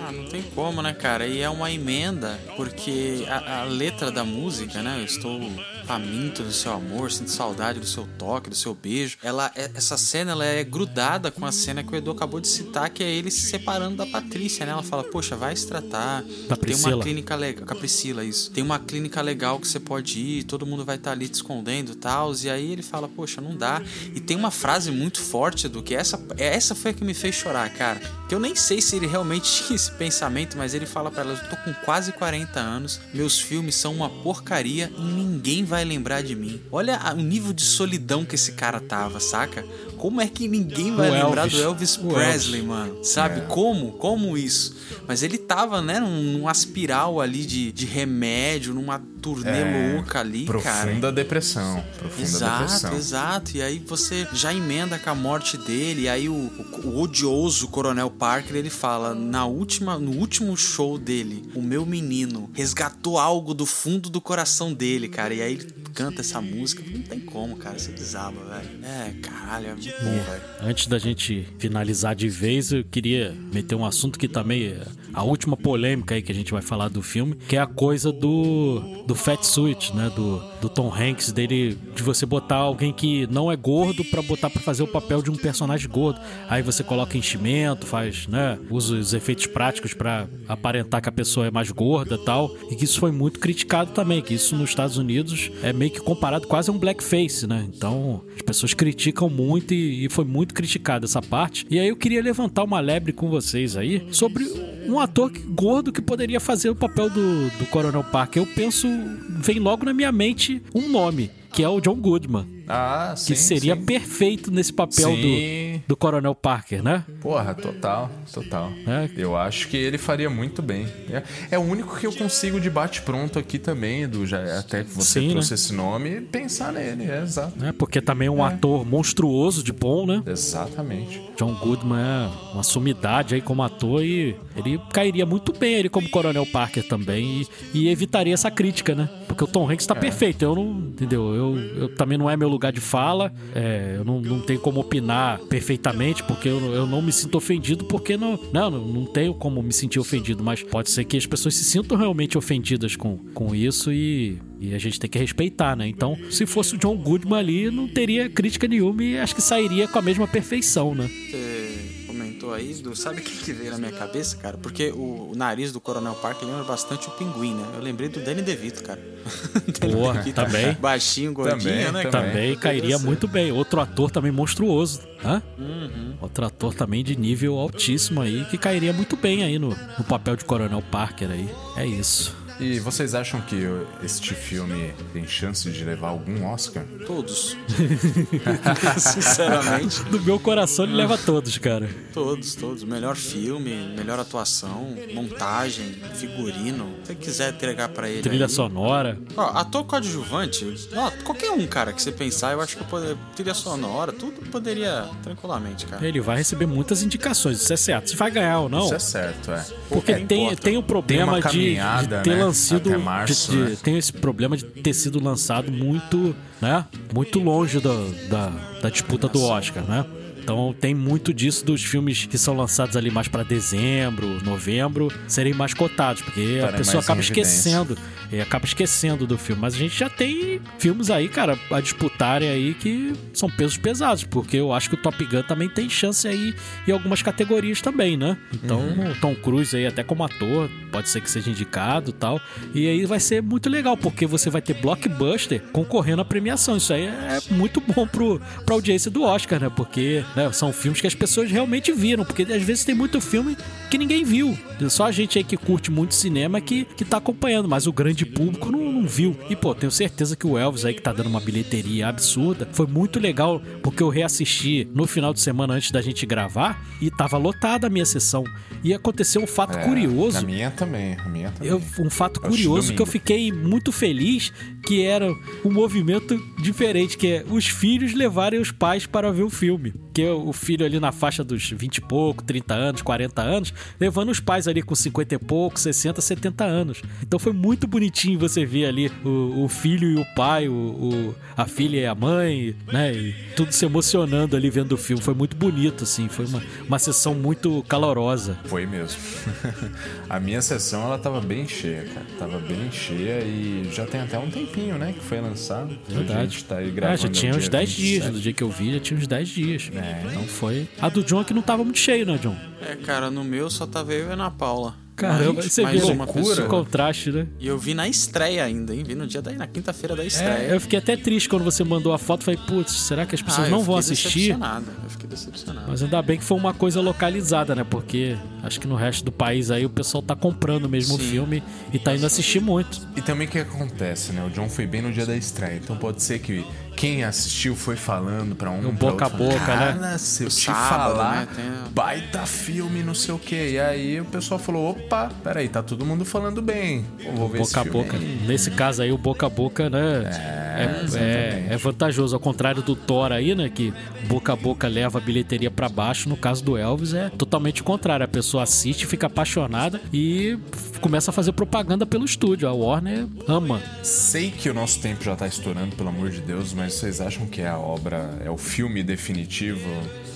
Ah, não tem como, né, cara? E é uma emenda, porque a, a letra da música, né? Eu estou faminto do seu amor, sinto saudade do seu toque, do seu beijo. Ela, é- essa cena ela é grudada com a cena que o Edu acabou de citar, que é ele se separando da Patrícia, né? Ela fala, poxa, vai se tratar. Da Tem Priscila. uma clínica legal. Com a Priscila, isso. Tem uma clínica legal que você pode ir, todo mundo vai estar ali te escondendo e tal. E aí ele fala, poxa, não dá. E tem uma frase muito forte do que essa. Essa foi a que me fez chorar, cara. Que eu nem sei se ele realmente tinha esse pensamento, mas ele fala pra ela: eu tô com quase 40 anos, meus filmes são uma porcaria e ninguém vai lembrar de mim. Olha o nível de solidão que esse cara tava, saca? Como é que ninguém vai O lembrar Elvis. do Elvis Presley, mano? Sabe? É. Como? Como isso? Mas ele tava, né, num, numa espiral ali de, de remédio, numa turnê É, louca ali, cara. Profunda depressão. Profunda Exato, depressão. exato. E aí você já emenda com a morte dele. E aí o, o- o odioso Coronel Parker ele fala na última, no último show dele, o meu menino resgatou algo do fundo do coração dele, cara. E aí ele canta essa música. Não tem como, cara. Você desaba, velho. É, caralho, é muito bom, velho. Antes da gente finalizar de vez, eu queria meter um assunto que também é a última polêmica aí que a gente vai falar do filme, que é a coisa do do fat suit, né, do, do Tom Hanks dele de você botar alguém que não é gordo pra botar pra fazer o papel de um personagem gordo. Aí você coloca enchimento, faz, né, usa os efeitos práticos pra aparentar que a pessoa é mais gorda, tal, e que isso foi muito criticado também, que isso nos Estados Unidos é meio que comparado quase a um blackface, né? Então, as pessoas criticam muito e, e foi muito criticada essa parte. E aí eu queria levantar uma lebre com vocês aí sobre um ator gordo que poderia fazer o papel do, do Coronel Parker. Eu penso, vem logo na minha mente um nome, que é o John Goodman. Ah, sim. Que seria sim. perfeito nesse papel do, do Coronel Parker, né? Porra, total, total. É. Eu acho que ele faria muito bem. É, é o único que eu consigo de bate-pronto aqui também, Edu. Já, até que você Sim, trouxe né? esse nome, pensar nele, é exato. né? Porque também é um ator monstruoso de bom, né? Exatamente. John Goodman é uma sumidade aí como ator e ele cairia muito bem ele como Coronel Parker também e, e evitaria essa crítica, né? Porque o Tom Hanks tá perfeito, eu não, entendeu? Eu, eu também não é meu lugar de fala, é, eu não, não tenho como opinar perfeitamente porque eu, eu não me sinto ofendido porque não, não, não tenho como me sentir ofendido, mas pode ser que as pessoas se sintam realmente ofendidas com, com isso e, e a gente tem que respeitar, né? Então, se fosse o John Goodman ali, não teria crítica nenhuma e acho que sairia com a mesma perfeição, né? Você comentou aí, do, sabe o que, que veio na minha cabeça, cara? Porque o, o nariz do Coronel Parker lembra bastante o pinguim, né? Eu lembrei do Danny DeVito, cara. Porra, DeVito, também. Baixinho, gordinho, Também, né, cara? Também cairia muito bem. Outro ator também monstruoso, hã? Uhum. Outro ator também de nível altíssimo aí, que cairia muito bem aí no, no papel de Coronel Parker aí. É isso. E vocês acham que este filme tem chance de levar algum Oscar? Todos. Sinceramente, Do meu coração ele leva todos, cara. todos, todos. Melhor filme, melhor atuação, montagem, figurino. Se você quiser entregar pra ele. Trilha aí. sonora. Ó, ator coadjuvante, ó, qualquer um, cara, que você pensar, eu acho que eu poder, trilha sonora, tudo poderia tranquilamente, cara. Ele vai receber muitas indicações, isso é certo. Se vai ganhar ou não. Isso é certo, é. Porque tem, importa. tem o problema Tem uma de, de caminhada, ter né? Tenha sido. Até março, de- de- né? Tem esse problema de ter sido lançado muito, né? Muito longe da, da, da disputa do Oscar, né? Então tem muito disso dos filmes que são lançados ali mais pra dezembro, novembro, serem mais cotados, porque a pessoa acaba esquecendo, e acaba esquecendo do filme. Mas a gente já tem filmes aí, cara, a disputarem aí que são pesos pesados, porque eu acho que o Top Gun também tem chance aí em algumas categorias também, né? Então Uhum. o Tom Cruise aí até como ator, pode ser que seja indicado e tal. E aí vai ser muito legal, porque você vai ter blockbuster concorrendo à premiação. Isso aí é muito bom pro, pra audiência do Oscar, né? Porque né, são filmes que as pessoas realmente viram. Porque às vezes tem muito filme que ninguém viu. Só a gente aí que curte muito cinema que, que tá acompanhando, mas o grande público não, não viu. E, pô, tenho certeza que o Elvis aí que tá dando uma bilheteria absurda. Foi muito legal, porque eu reassisti no final de semana antes da gente gravar e tava lotada a minha sessão. E aconteceu um fato É, curioso. A minha também, a minha também. Eu- um fato curioso que eu fiquei muito feliz que era um movimento diferente, que é os filhos levarem os pais para ver o filme. Que é o filho ali na faixa dos 20 e pouco, 30 anos, 40 anos, levando os pais ali com 50 e pouco, 60, 70 anos. Então foi muito bonitinho você ver ali o, o filho e o pai, o, o- a filha e a mãe, né? E tudo se emocionando ali vendo o filme. Foi muito bonito, assim. Foi uma, uma sessão muito calorosa. Foi mesmo. a minha sessão, ela tava bem cheia, cara. Tava bem cheia e já tem até um tempinho, né, que foi lançado. A Verdade. gente tá aí Ah, gravando já tinha no uns dia 10 dias. 27. Do dia que eu vi, já tinha uns 10 dias. É. Então foi. A do John que não tava muito cheio, né, John? É, cara, no meu só tava eu e a Ana Paula. Caramba, você mais viu uma loucura. o pessoa. contraste, né? E eu vi na estreia ainda, hein? Vi no dia da na quinta-feira da É, estreia. eu fiquei até triste quando você mandou a foto. Falei, putz, será que as pessoas Ah, não eu vão fiquei assistir? Decepcionado. Eu fiquei decepcionado. Mas ainda bem que foi uma coisa localizada, né? Porque acho que no resto do país aí o pessoal tá comprando mesmo o Sim. filme e tá indo assistir muito. E também o que acontece, né? O John foi bem no dia da estreia, então pode ser que quem assistiu foi falando pra um boca a boca, cara, né? se eu te sábado, falar, né, tem baita filme, não sei o quê. E aí o pessoal falou, opa, peraí, tá todo mundo falando bem. Pô, vou ver Boca a boca. aí. Nesse caso aí, o boca a boca, né? É, é, exatamente. é vantajoso. Ao contrário do Thor aí, né? Que boca a boca leva a bilheteria pra baixo. No caso do Elvis, é totalmente o contrário. A pessoa assiste, fica apaixonada e começa a fazer propaganda pelo estúdio. A Warner ama. Sei que o nosso tempo já tá estourando, pelo amor de Deus, mas vocês acham que é a obra, é o filme definitivo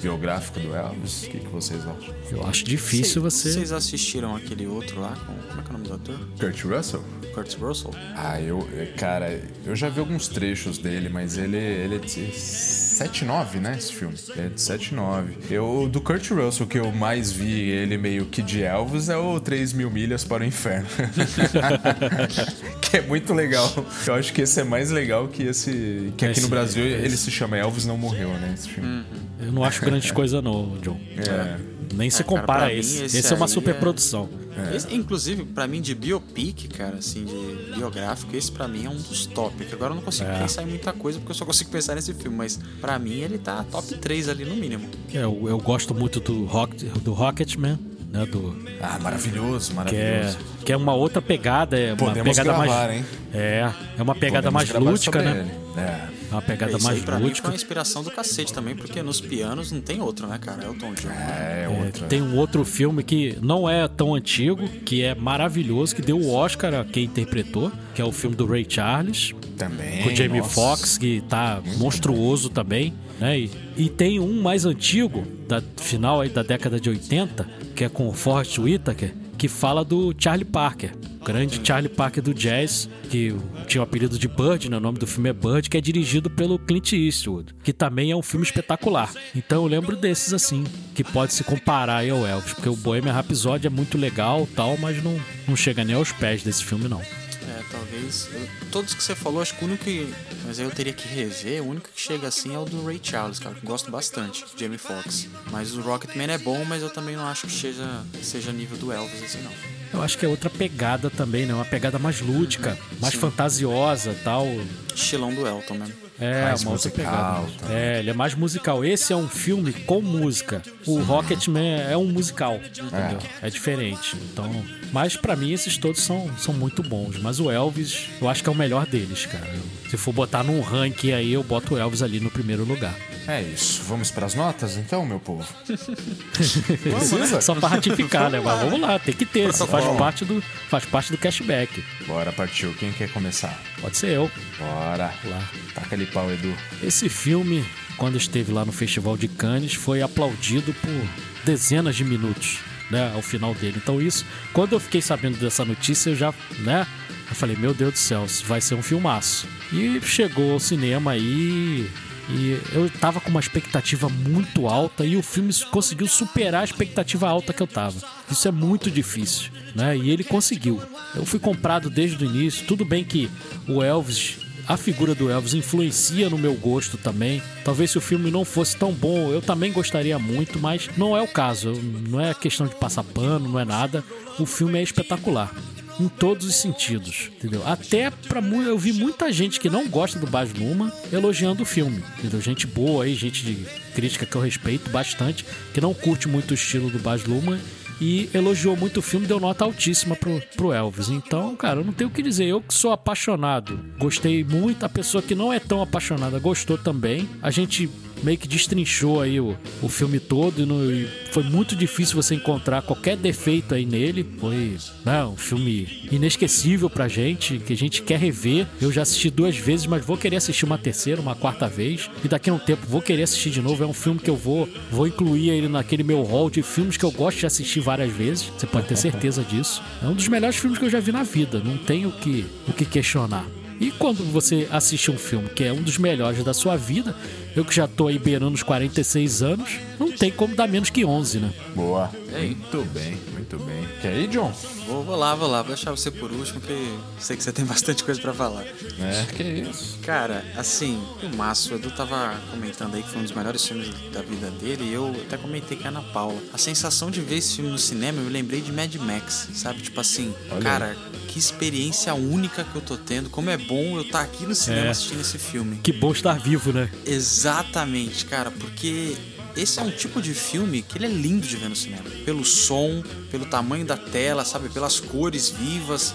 biográfico do Elvis? O que, que vocês acham? Eu acho difícil Vocês- você. Vocês assistiram aquele outro lá com. Como é que é o nome do ator? Kurt Russell? Kurt Russell? Ah, eu, cara, eu já vi alguns trechos dele, mas ele, ele é de 7-9, né? Esse filme. Ele é de 7-9. Eu, do Kurt Russell, que eu mais vi ele meio que de Elvis, é o 3 mil milhas para o inferno. que é muito legal. Eu acho que esse é mais legal que esse. Que aqui Esse- no Brasil ele se chama Elvis Não Morreu, né? Esse filme. Eu não acho grande coisa, não, John. É. Nem se É, cara, compara a mim, esse. esse Esse, é uma superprodução. Esse, inclusive, pra mim, de biopic, cara, assim, de biográfico, esse pra mim é um dos top. Que agora eu não consigo É. pensar em muita coisa, porque eu só consigo pensar nesse filme, mas pra mim ele tá top 3 ali no mínimo. É, Eu, eu gosto muito do, Rock, do Rocketman, né? Do, Ah, maravilhoso, que, é, maravilhoso. que é uma outra pegada. É uma Podemos pegada gravar, mais. hein? É, é uma pegada Podemos mais lúdica, né? ele. É. É uma pegada Isso mais aí pra mim foi lúdica. uma inspiração do cacete também, porque nos pianos não tem outro, né, cara? Elton John. É, É, outra. tem um outro filme que não é tão antigo, que é maravilhoso, que deu o Oscar a quem interpretou, que é o filme do Ray Charles, Também. com o Jamie nossa. Foxx, que tá monstruoso também, né? E, e tem um mais antigo, da final aí da década de 80, que é com o Forrest Whitaker, que fala do Charlie Parker. o Grande Charlie Parker do jazz, que tinha o apelido de Bird, né? o nome do filme é Bird, que é dirigido pelo Clint Eastwood, que também é um filme espetacular. Então eu lembro desses assim, que pode se comparar ao Elvis, porque o Bohemian Rhapsody é muito legal tal, mas não, não chega nem aos pés desse filme não. É, talvez. eu- todos que você falou, acho que o único que. Mas aí eu teria que rever, o único que chega assim é o do Ray Charles, cara, que eu gosto bastante, Jamie Foxx. Mas o Rocketman é bom, mas eu também não acho que seja, seja nível do Elvis, assim, não. Eu acho que é outra pegada também, né? Uma pegada mais lúdica, mais Sim. fantasiosa tal. Estilão do Elton mesmo. É, Mais musical, tá. É, ele é mais musical. Esse é um filme com música. O Rocketman é um musical, entendeu? É diferente. Então, mas pra mim esses todos são, são muito bons. Mas o Elvis, eu acho que é o melhor deles, cara. Se for botar num ranking aí, eu boto o Elvis ali no primeiro lugar. É isso. Vamos pras notas então, meu povo? Precisa? Só pra ratificar, né? Mas vamos lá, tem que ter. Isso faz parte do, faz parte do cashback. Bora, partiu. Quem quer começar? Pode ser eu. Bora. Lá. Taca ali pau, Edu. Esse filme, quando esteve lá no Festival de Cannes, foi aplaudido por dezenas de minutos, né, ao final dele. Então isso, quando eu fiquei sabendo dessa notícia, eu já, né, eu falei, meu Deus do céu, vai ser um filmaço. E chegou ao cinema aí e eu tava com uma expectativa muito alta e o filme conseguiu superar a expectativa alta que eu tava. Isso é muito difícil, né? E ele conseguiu. Eu fui comprado desde o início. Tudo bem que o Elvis a figura do Elvis influencia no meu gosto também. Talvez se o filme não fosse tão bom, eu também gostaria muito, mas não é o caso. Não é questão de passar pano, não é nada. O filme é espetacular. Em todos os sentidos, entendeu? Até mu- eu vi muita gente que não gosta do Baz Luhrmann elogiando o filme, entendeu? Gente boa aí, gente de crítica que eu respeito bastante, que não curte muito o estilo do Baz Luhrmann e elogiou muito o filme, deu nota altíssima pro, pro Elvis. Então, cara, eu não tenho o que dizer. Eu que sou apaixonado, gostei muito. A pessoa que não é tão apaixonada gostou também. A gente meio que destrinchou aí o, o filme todo e, no- e foi muito difícil você encontrar qualquer defeito aí nele. Foi né, um filme inesquecível pra gente, que a gente quer rever. Eu já assisti duas vezes, mas vou querer assistir uma terceira, uma quarta vez. E daqui a um tempo vou querer assistir de novo. É um filme que eu vou, vou incluir ele naquele meu hall de filmes que eu gosto de assistir várias vezes. Você pode ter certeza disso. É um dos melhores filmes que eu já vi na vida. Não tem o que, o que questionar. E quando você assiste um filme que é um dos melhores da sua vida, eu que já tô aí beirando os 46 anos, não tem como dar menos que 11, né? Boa. Muito bem, muito bem. Quer ir, John? Vou, vou lá, vou lá. Vou deixar você por último, que sei que você tem bastante coisa pra falar. É, que isso. Cara, assim, o Márcio, o Edu tava comentando aí que foi um dos melhores filmes da vida dele, e eu até comentei com a Ana Paula. A sensação de ver esse filme no cinema, eu me lembrei de Mad Max, sabe? Tipo assim, Olha cara, que experiência única que eu tô tendo. Como é bom eu estar aqui no cinema É. assistindo esse filme. Que bom estar vivo, né? Exatamente, cara, porque esse é um tipo de filme que ele é lindo de ver no cinema. Pelo som, pelo tamanho da tela, sabe? Pelas cores vivas.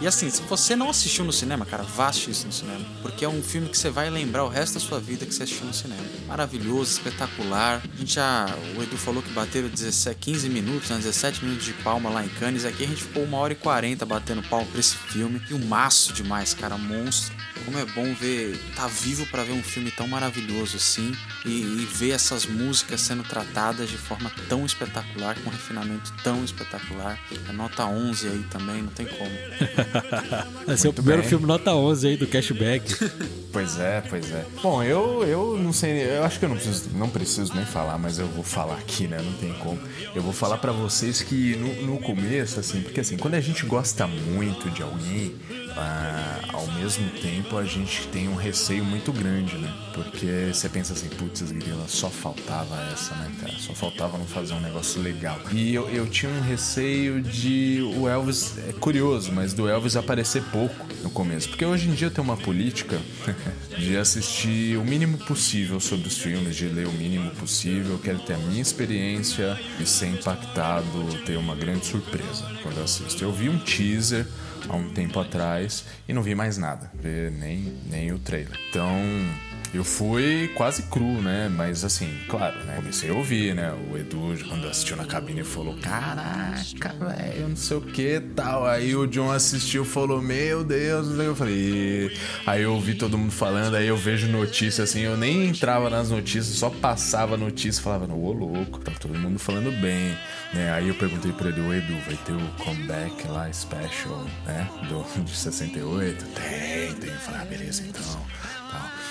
E assim, se você não assistiu no cinema, cara, assistir isso no cinema. Porque é um filme que você vai lembrar o resto da sua vida que você assistiu no cinema. Maravilhoso, espetacular. A gente já. O Edu falou que bateram 17, 15 minutos, né? 17 minutos de palma lá em Cannes. Aqui a gente ficou uma hora e 40 batendo palma pra esse filme. E um maço demais, cara, monstro. Como é bom ver, tá vivo pra ver um filme tão maravilhoso assim e, e ver essas músicas sendo tratadas de forma tão espetacular, com um refinamento tão espetacular. É nota 11 aí também, não tem como. Vai ser o primeiro bem. filme nota 11 aí do Cashback. Pois é, pois é. Bom, eu, eu não sei, eu acho que eu não preciso, não preciso nem falar, mas eu vou falar aqui, né? Não tem como. Eu vou falar pra vocês que no, no começo, assim, porque assim, quando a gente gosta muito de alguém, ah, ao mesmo tempo a gente tem um receio muito grande, né? Porque você pensa assim, putz, grila, só faltava essa, né, cara? Só faltava não fazer um negócio legal. E eu, eu tinha um receio de o Elvis, é curioso, mas do Elvis aparecer pouco no começo. Porque hoje em dia tenho uma política de assistir o mínimo possível sobre os filmes, de ler o mínimo possível. Quero ter a minha experiência e ser impactado, ter uma grande surpresa quando eu assisto. Eu vi um teaser há um tempo atrás e não vi mais nada, nem, nem o trailer. Então, eu fui quase cru, né? Mas assim, claro, né? Comecei a ouvir, né? O Edu, quando assistiu na cabine, falou: Caraca, velho, não sei o que tal. Aí o John assistiu falou: Meu Deus, eu falei. "E-". Aí eu ouvi todo mundo falando, aí eu vejo notícia assim, eu nem entrava nas notícias, só passava notícia e falava: Ô louco, tá todo mundo falando bem. Né? Aí eu perguntei pro Edu: Edu, vai ter o comeback lá, special, né? Do, de 68? Tem, tem. Eu falei: Ah, beleza, então.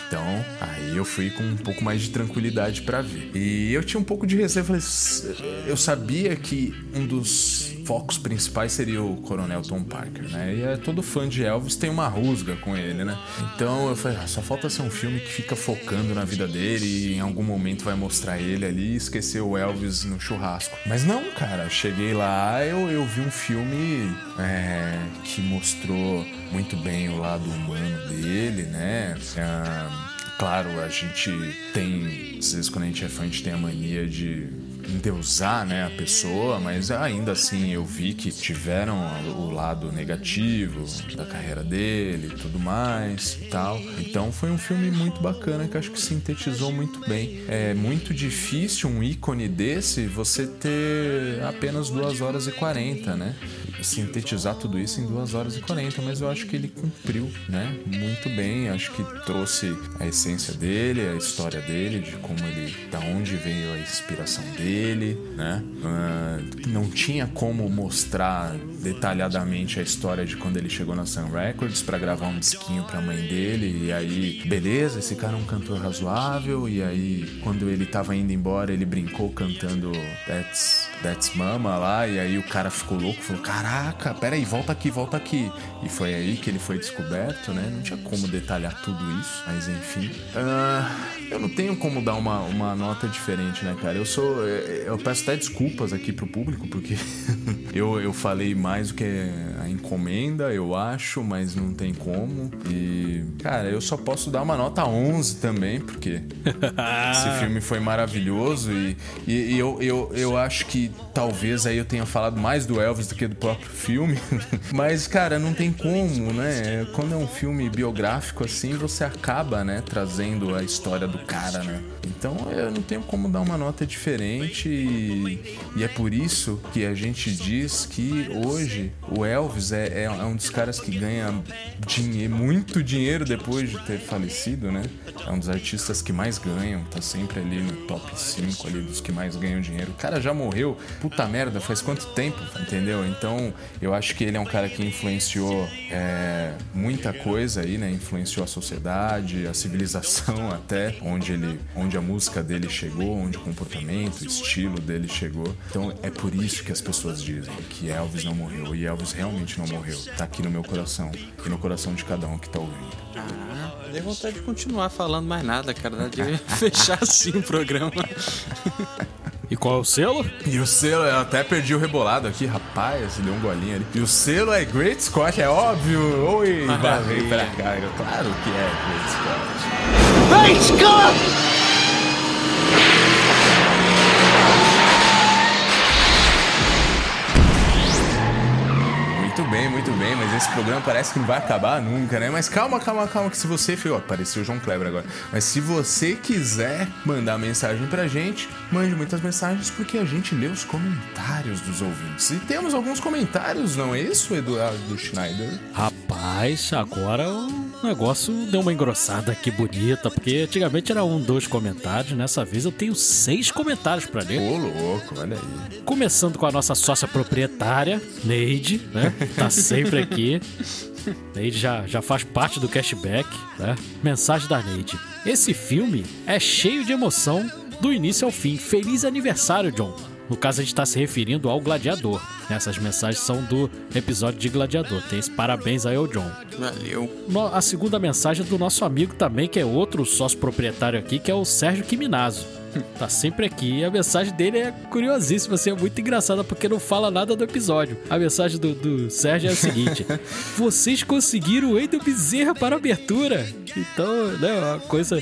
Então, aí eu fui com um pouco mais de tranquilidade pra ver. E eu tinha um pouco de receio, falei, "S- eu sabia que um dos focos principais seria o Coronel Tom Parker, né? E é, todo fã de Elvis tem uma rusga com ele, né? Então eu falei, ah, só falta ser um filme que fica focando na vida dele e em algum momento vai mostrar ele ali e esquecer o Elvis no churrasco. Mas não, cara, cheguei lá, eu, eu vi um filme é, que mostrou muito bem o lado humano dele, né? Ah, Claro, a gente tem. Às vezes, quando a gente é fã, a gente tem a mania de endeusar né, a pessoa, mas ainda assim eu vi que tiveram o lado negativo da carreira dele e tudo mais e tal. Então foi um filme muito bacana que acho que sintetizou muito bem. É muito difícil um ícone desse você ter apenas 2 horas e 40, né? Sintetizar tudo isso em 2 horas e 40, mas eu acho que ele cumpriu, né? Muito bem, acho que trouxe a essência dele, a história dele, de como ele, da onde veio a inspiração dele, né? Uh, não tinha como mostrar detalhadamente a história de quando ele chegou na Sun Records para gravar um disquinho pra mãe dele, e aí, beleza, esse cara é um cantor razoável, e aí, quando ele tava indo embora, ele brincou cantando That's, That's Mama lá, e aí o cara ficou louco, falou: Caraca, peraí, volta aqui, volta aqui. E foi aí que ele foi descoberto, né? Não tinha como detalhar tudo isso, mas enfim. Uh, eu não tenho como dar uma, uma nota diferente, né, cara? Eu sou. Eu peço até desculpas aqui pro público, porque eu, eu falei mais do que a encomenda, eu acho, mas não tem como. E, cara, eu só posso dar uma nota 11 também, porque esse filme foi maravilhoso e, e, e eu, eu, eu acho que talvez aí eu tenha falado mais do Elvis do que do próprio filme. mas, cara, não tem como, né? Quando é um filme biográfico assim, você acaba, né, trazendo a história do cara, né? Então eu não tenho como dar uma nota diferente e, e é por isso que a gente diz que hoje o Elvis é, é, um dos caras que ganha muito dinheiro depois de ter falecido, né? É um dos artistas que mais ganham, tá sempre ali no top 5 ali dos que mais ganham dinheiro. O cara já morreu, puta merda, faz quanto tempo, entendeu? Então eu acho que ele é um cara que influenciou é, muita coisa aí, né? Influenciou a sociedade, a civilização até, onde ele, onde a música dele chegou, onde o comportamento, o estilo dele chegou. Então é por isso que as pessoas dizem que Elvis não morreu e Elvis realmente não morreu. Tá aqui no meu coração e no coração de cada um que tá ouvindo. Ah, dei vontade de continuar falando mais nada, cara. Dá de fechar assim o programa. E qual é o selo? E o selo, eu até perdi o rebolado aqui, rapaz, deu um golinho ali. E o selo é Great Scott, é óbvio. Oi, barrei pra cá. Claro que é Great Scott. Great Scott! Bem, muito bem, mas esse programa parece que não vai acabar nunca, né? Mas calma, calma, calma, que se você. Ó, apareceu o João Kleber agora. Mas se você quiser mandar mensagem pra gente, mande muitas mensagens, porque a gente lê os comentários dos ouvintes. E temos alguns comentários, não é isso, Eduardo Schneider? Rapaz, agora o negócio deu uma engrossada aqui bonita, porque antigamente era um, dois comentários, nessa vez eu tenho seis comentários para ler. Ô, louco, olha aí. Começando com a nossa sócia proprietária, Neide, né? Tá sempre aqui. Neide já, já faz parte do cashback, né? Mensagem da Neide. Esse filme é cheio de emoção do início ao fim. Feliz aniversário, John. No caso, a gente está se referindo ao Gladiador. Essas mensagens são do episódio de Gladiador. Tem esse parabéns aí ao John. Valeu. A segunda mensagem é do nosso amigo também, que é outro sócio proprietário aqui, que é o Sérgio Quiminazo tá sempre aqui. E a mensagem dele é curiosíssima, assim, é muito engraçada porque não fala nada do episódio. A mensagem do, do Sérgio é a seguinte: Vocês conseguiram o Wendel Bezerra para a abertura. Então, né, uma coisa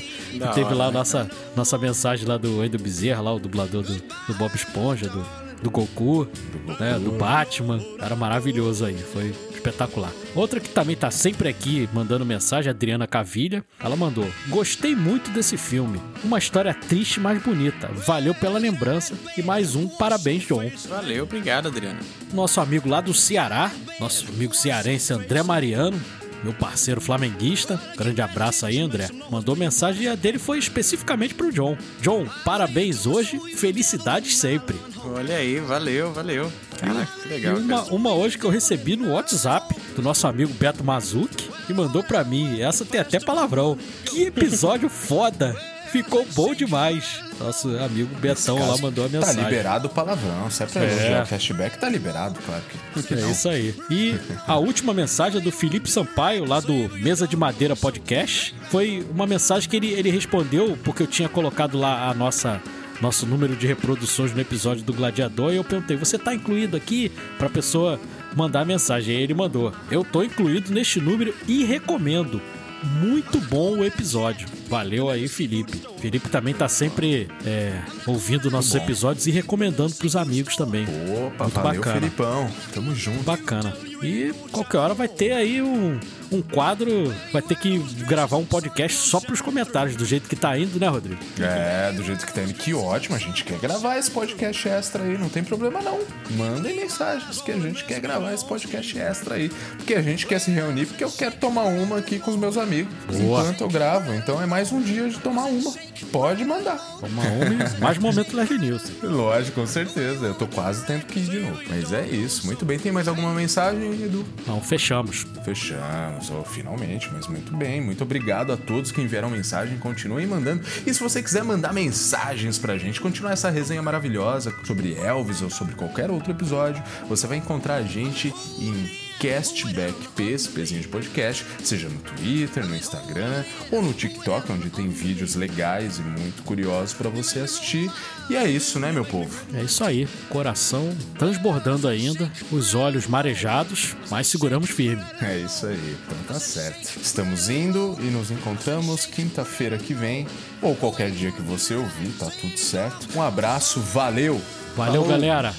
teve lá, né? nossa, nossa mensagem lá do Wendel Bezerra, lá o dublador do, do Bob Esponja, do, do Goku, do. Né, do Batman. Era maravilhoso aí. Foi espetacular. Outra que também tá sempre aqui mandando mensagem, Adriana Cavilha. Ela mandou: Gostei muito desse filme. Uma história triste, mas bonita. Valeu pela lembrança. E mais um, parabéns, John. Valeu, obrigado, Adriana. Nosso amigo lá do Ceará, nosso amigo cearense André Mariano, meu parceiro flamenguista. Grande abraço aí, André. Mandou mensagem e a dele foi especificamente pro John. John, parabéns hoje, felicidades sempre. Olha aí, valeu, valeu. Caraca, que legal. Uma, uma hoje que eu recebi no WhatsApp do nosso amigo Beto Mazuki e mandou pra mim. Essa tem até palavrão. Que episódio foda! Ficou bom demais. Nosso amigo Betão lá mandou a tá mensagem. Tá liberado o palavrão. Se é pra é. o cashback, tá liberado, claro que. É isso aí. E a última mensagem é do Felipe Sampaio, lá do Mesa de Madeira Podcast. Foi uma mensagem que ele, ele respondeu, porque eu tinha colocado lá a nossa nosso número de reproduções no episódio do Gladiador e eu perguntei: "Você tá incluído aqui para pessoa mandar mensagem?" Aí ele mandou: "Eu tô incluído neste número e recomendo muito bom o episódio. Valeu aí, Felipe. Felipe também tá sempre é, ouvindo nossos episódios e recomendando pros amigos também. Opa, Muito valeu, bacana. Felipão. Tamo junto. Bacana. E qualquer hora vai ter aí um, um quadro, vai ter que gravar um podcast só pros comentários, do jeito que tá indo, né, Rodrigo? É, do jeito que tá indo. Que ótimo, a gente quer gravar esse podcast extra aí, não tem problema não. Mandem mensagens que a gente quer gravar esse podcast extra aí. Porque a gente quer se reunir, porque eu quero tomar uma aqui com os meus amigos. Boa. Enquanto eu gravo. Então é mais um dia de tomar uma. Pode mandar. Uma homem, mais momento Leslie News. Lógico, com certeza. Eu tô quase tendo que ir de novo. Mas é isso. Muito bem. Tem mais alguma mensagem, Edu? Não, fechamos. Fechamos, oh, finalmente, mas muito bem. Muito obrigado a todos que enviaram mensagem, continuem mandando. E se você quiser mandar mensagens pra gente, continuar essa resenha maravilhosa sobre Elvis ou sobre qualquer outro episódio, você vai encontrar a gente em Castback esse pezinho de podcast, seja no Twitter, no Instagram ou no TikTok, onde tem vídeos legais e muito curiosos pra você assistir. E é isso, né, meu povo? É isso aí. Coração transbordando ainda, os olhos marejados, mas seguramos firme. É isso aí, então tá certo. Estamos indo e nos encontramos quinta-feira que vem, ou qualquer dia que você ouvir, tá tudo certo. Um abraço, valeu! Valeu, Falou. galera.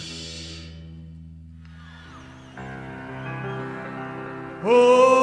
Oh,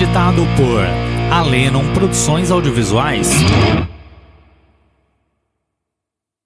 editado por Alenon Produções Audiovisuais.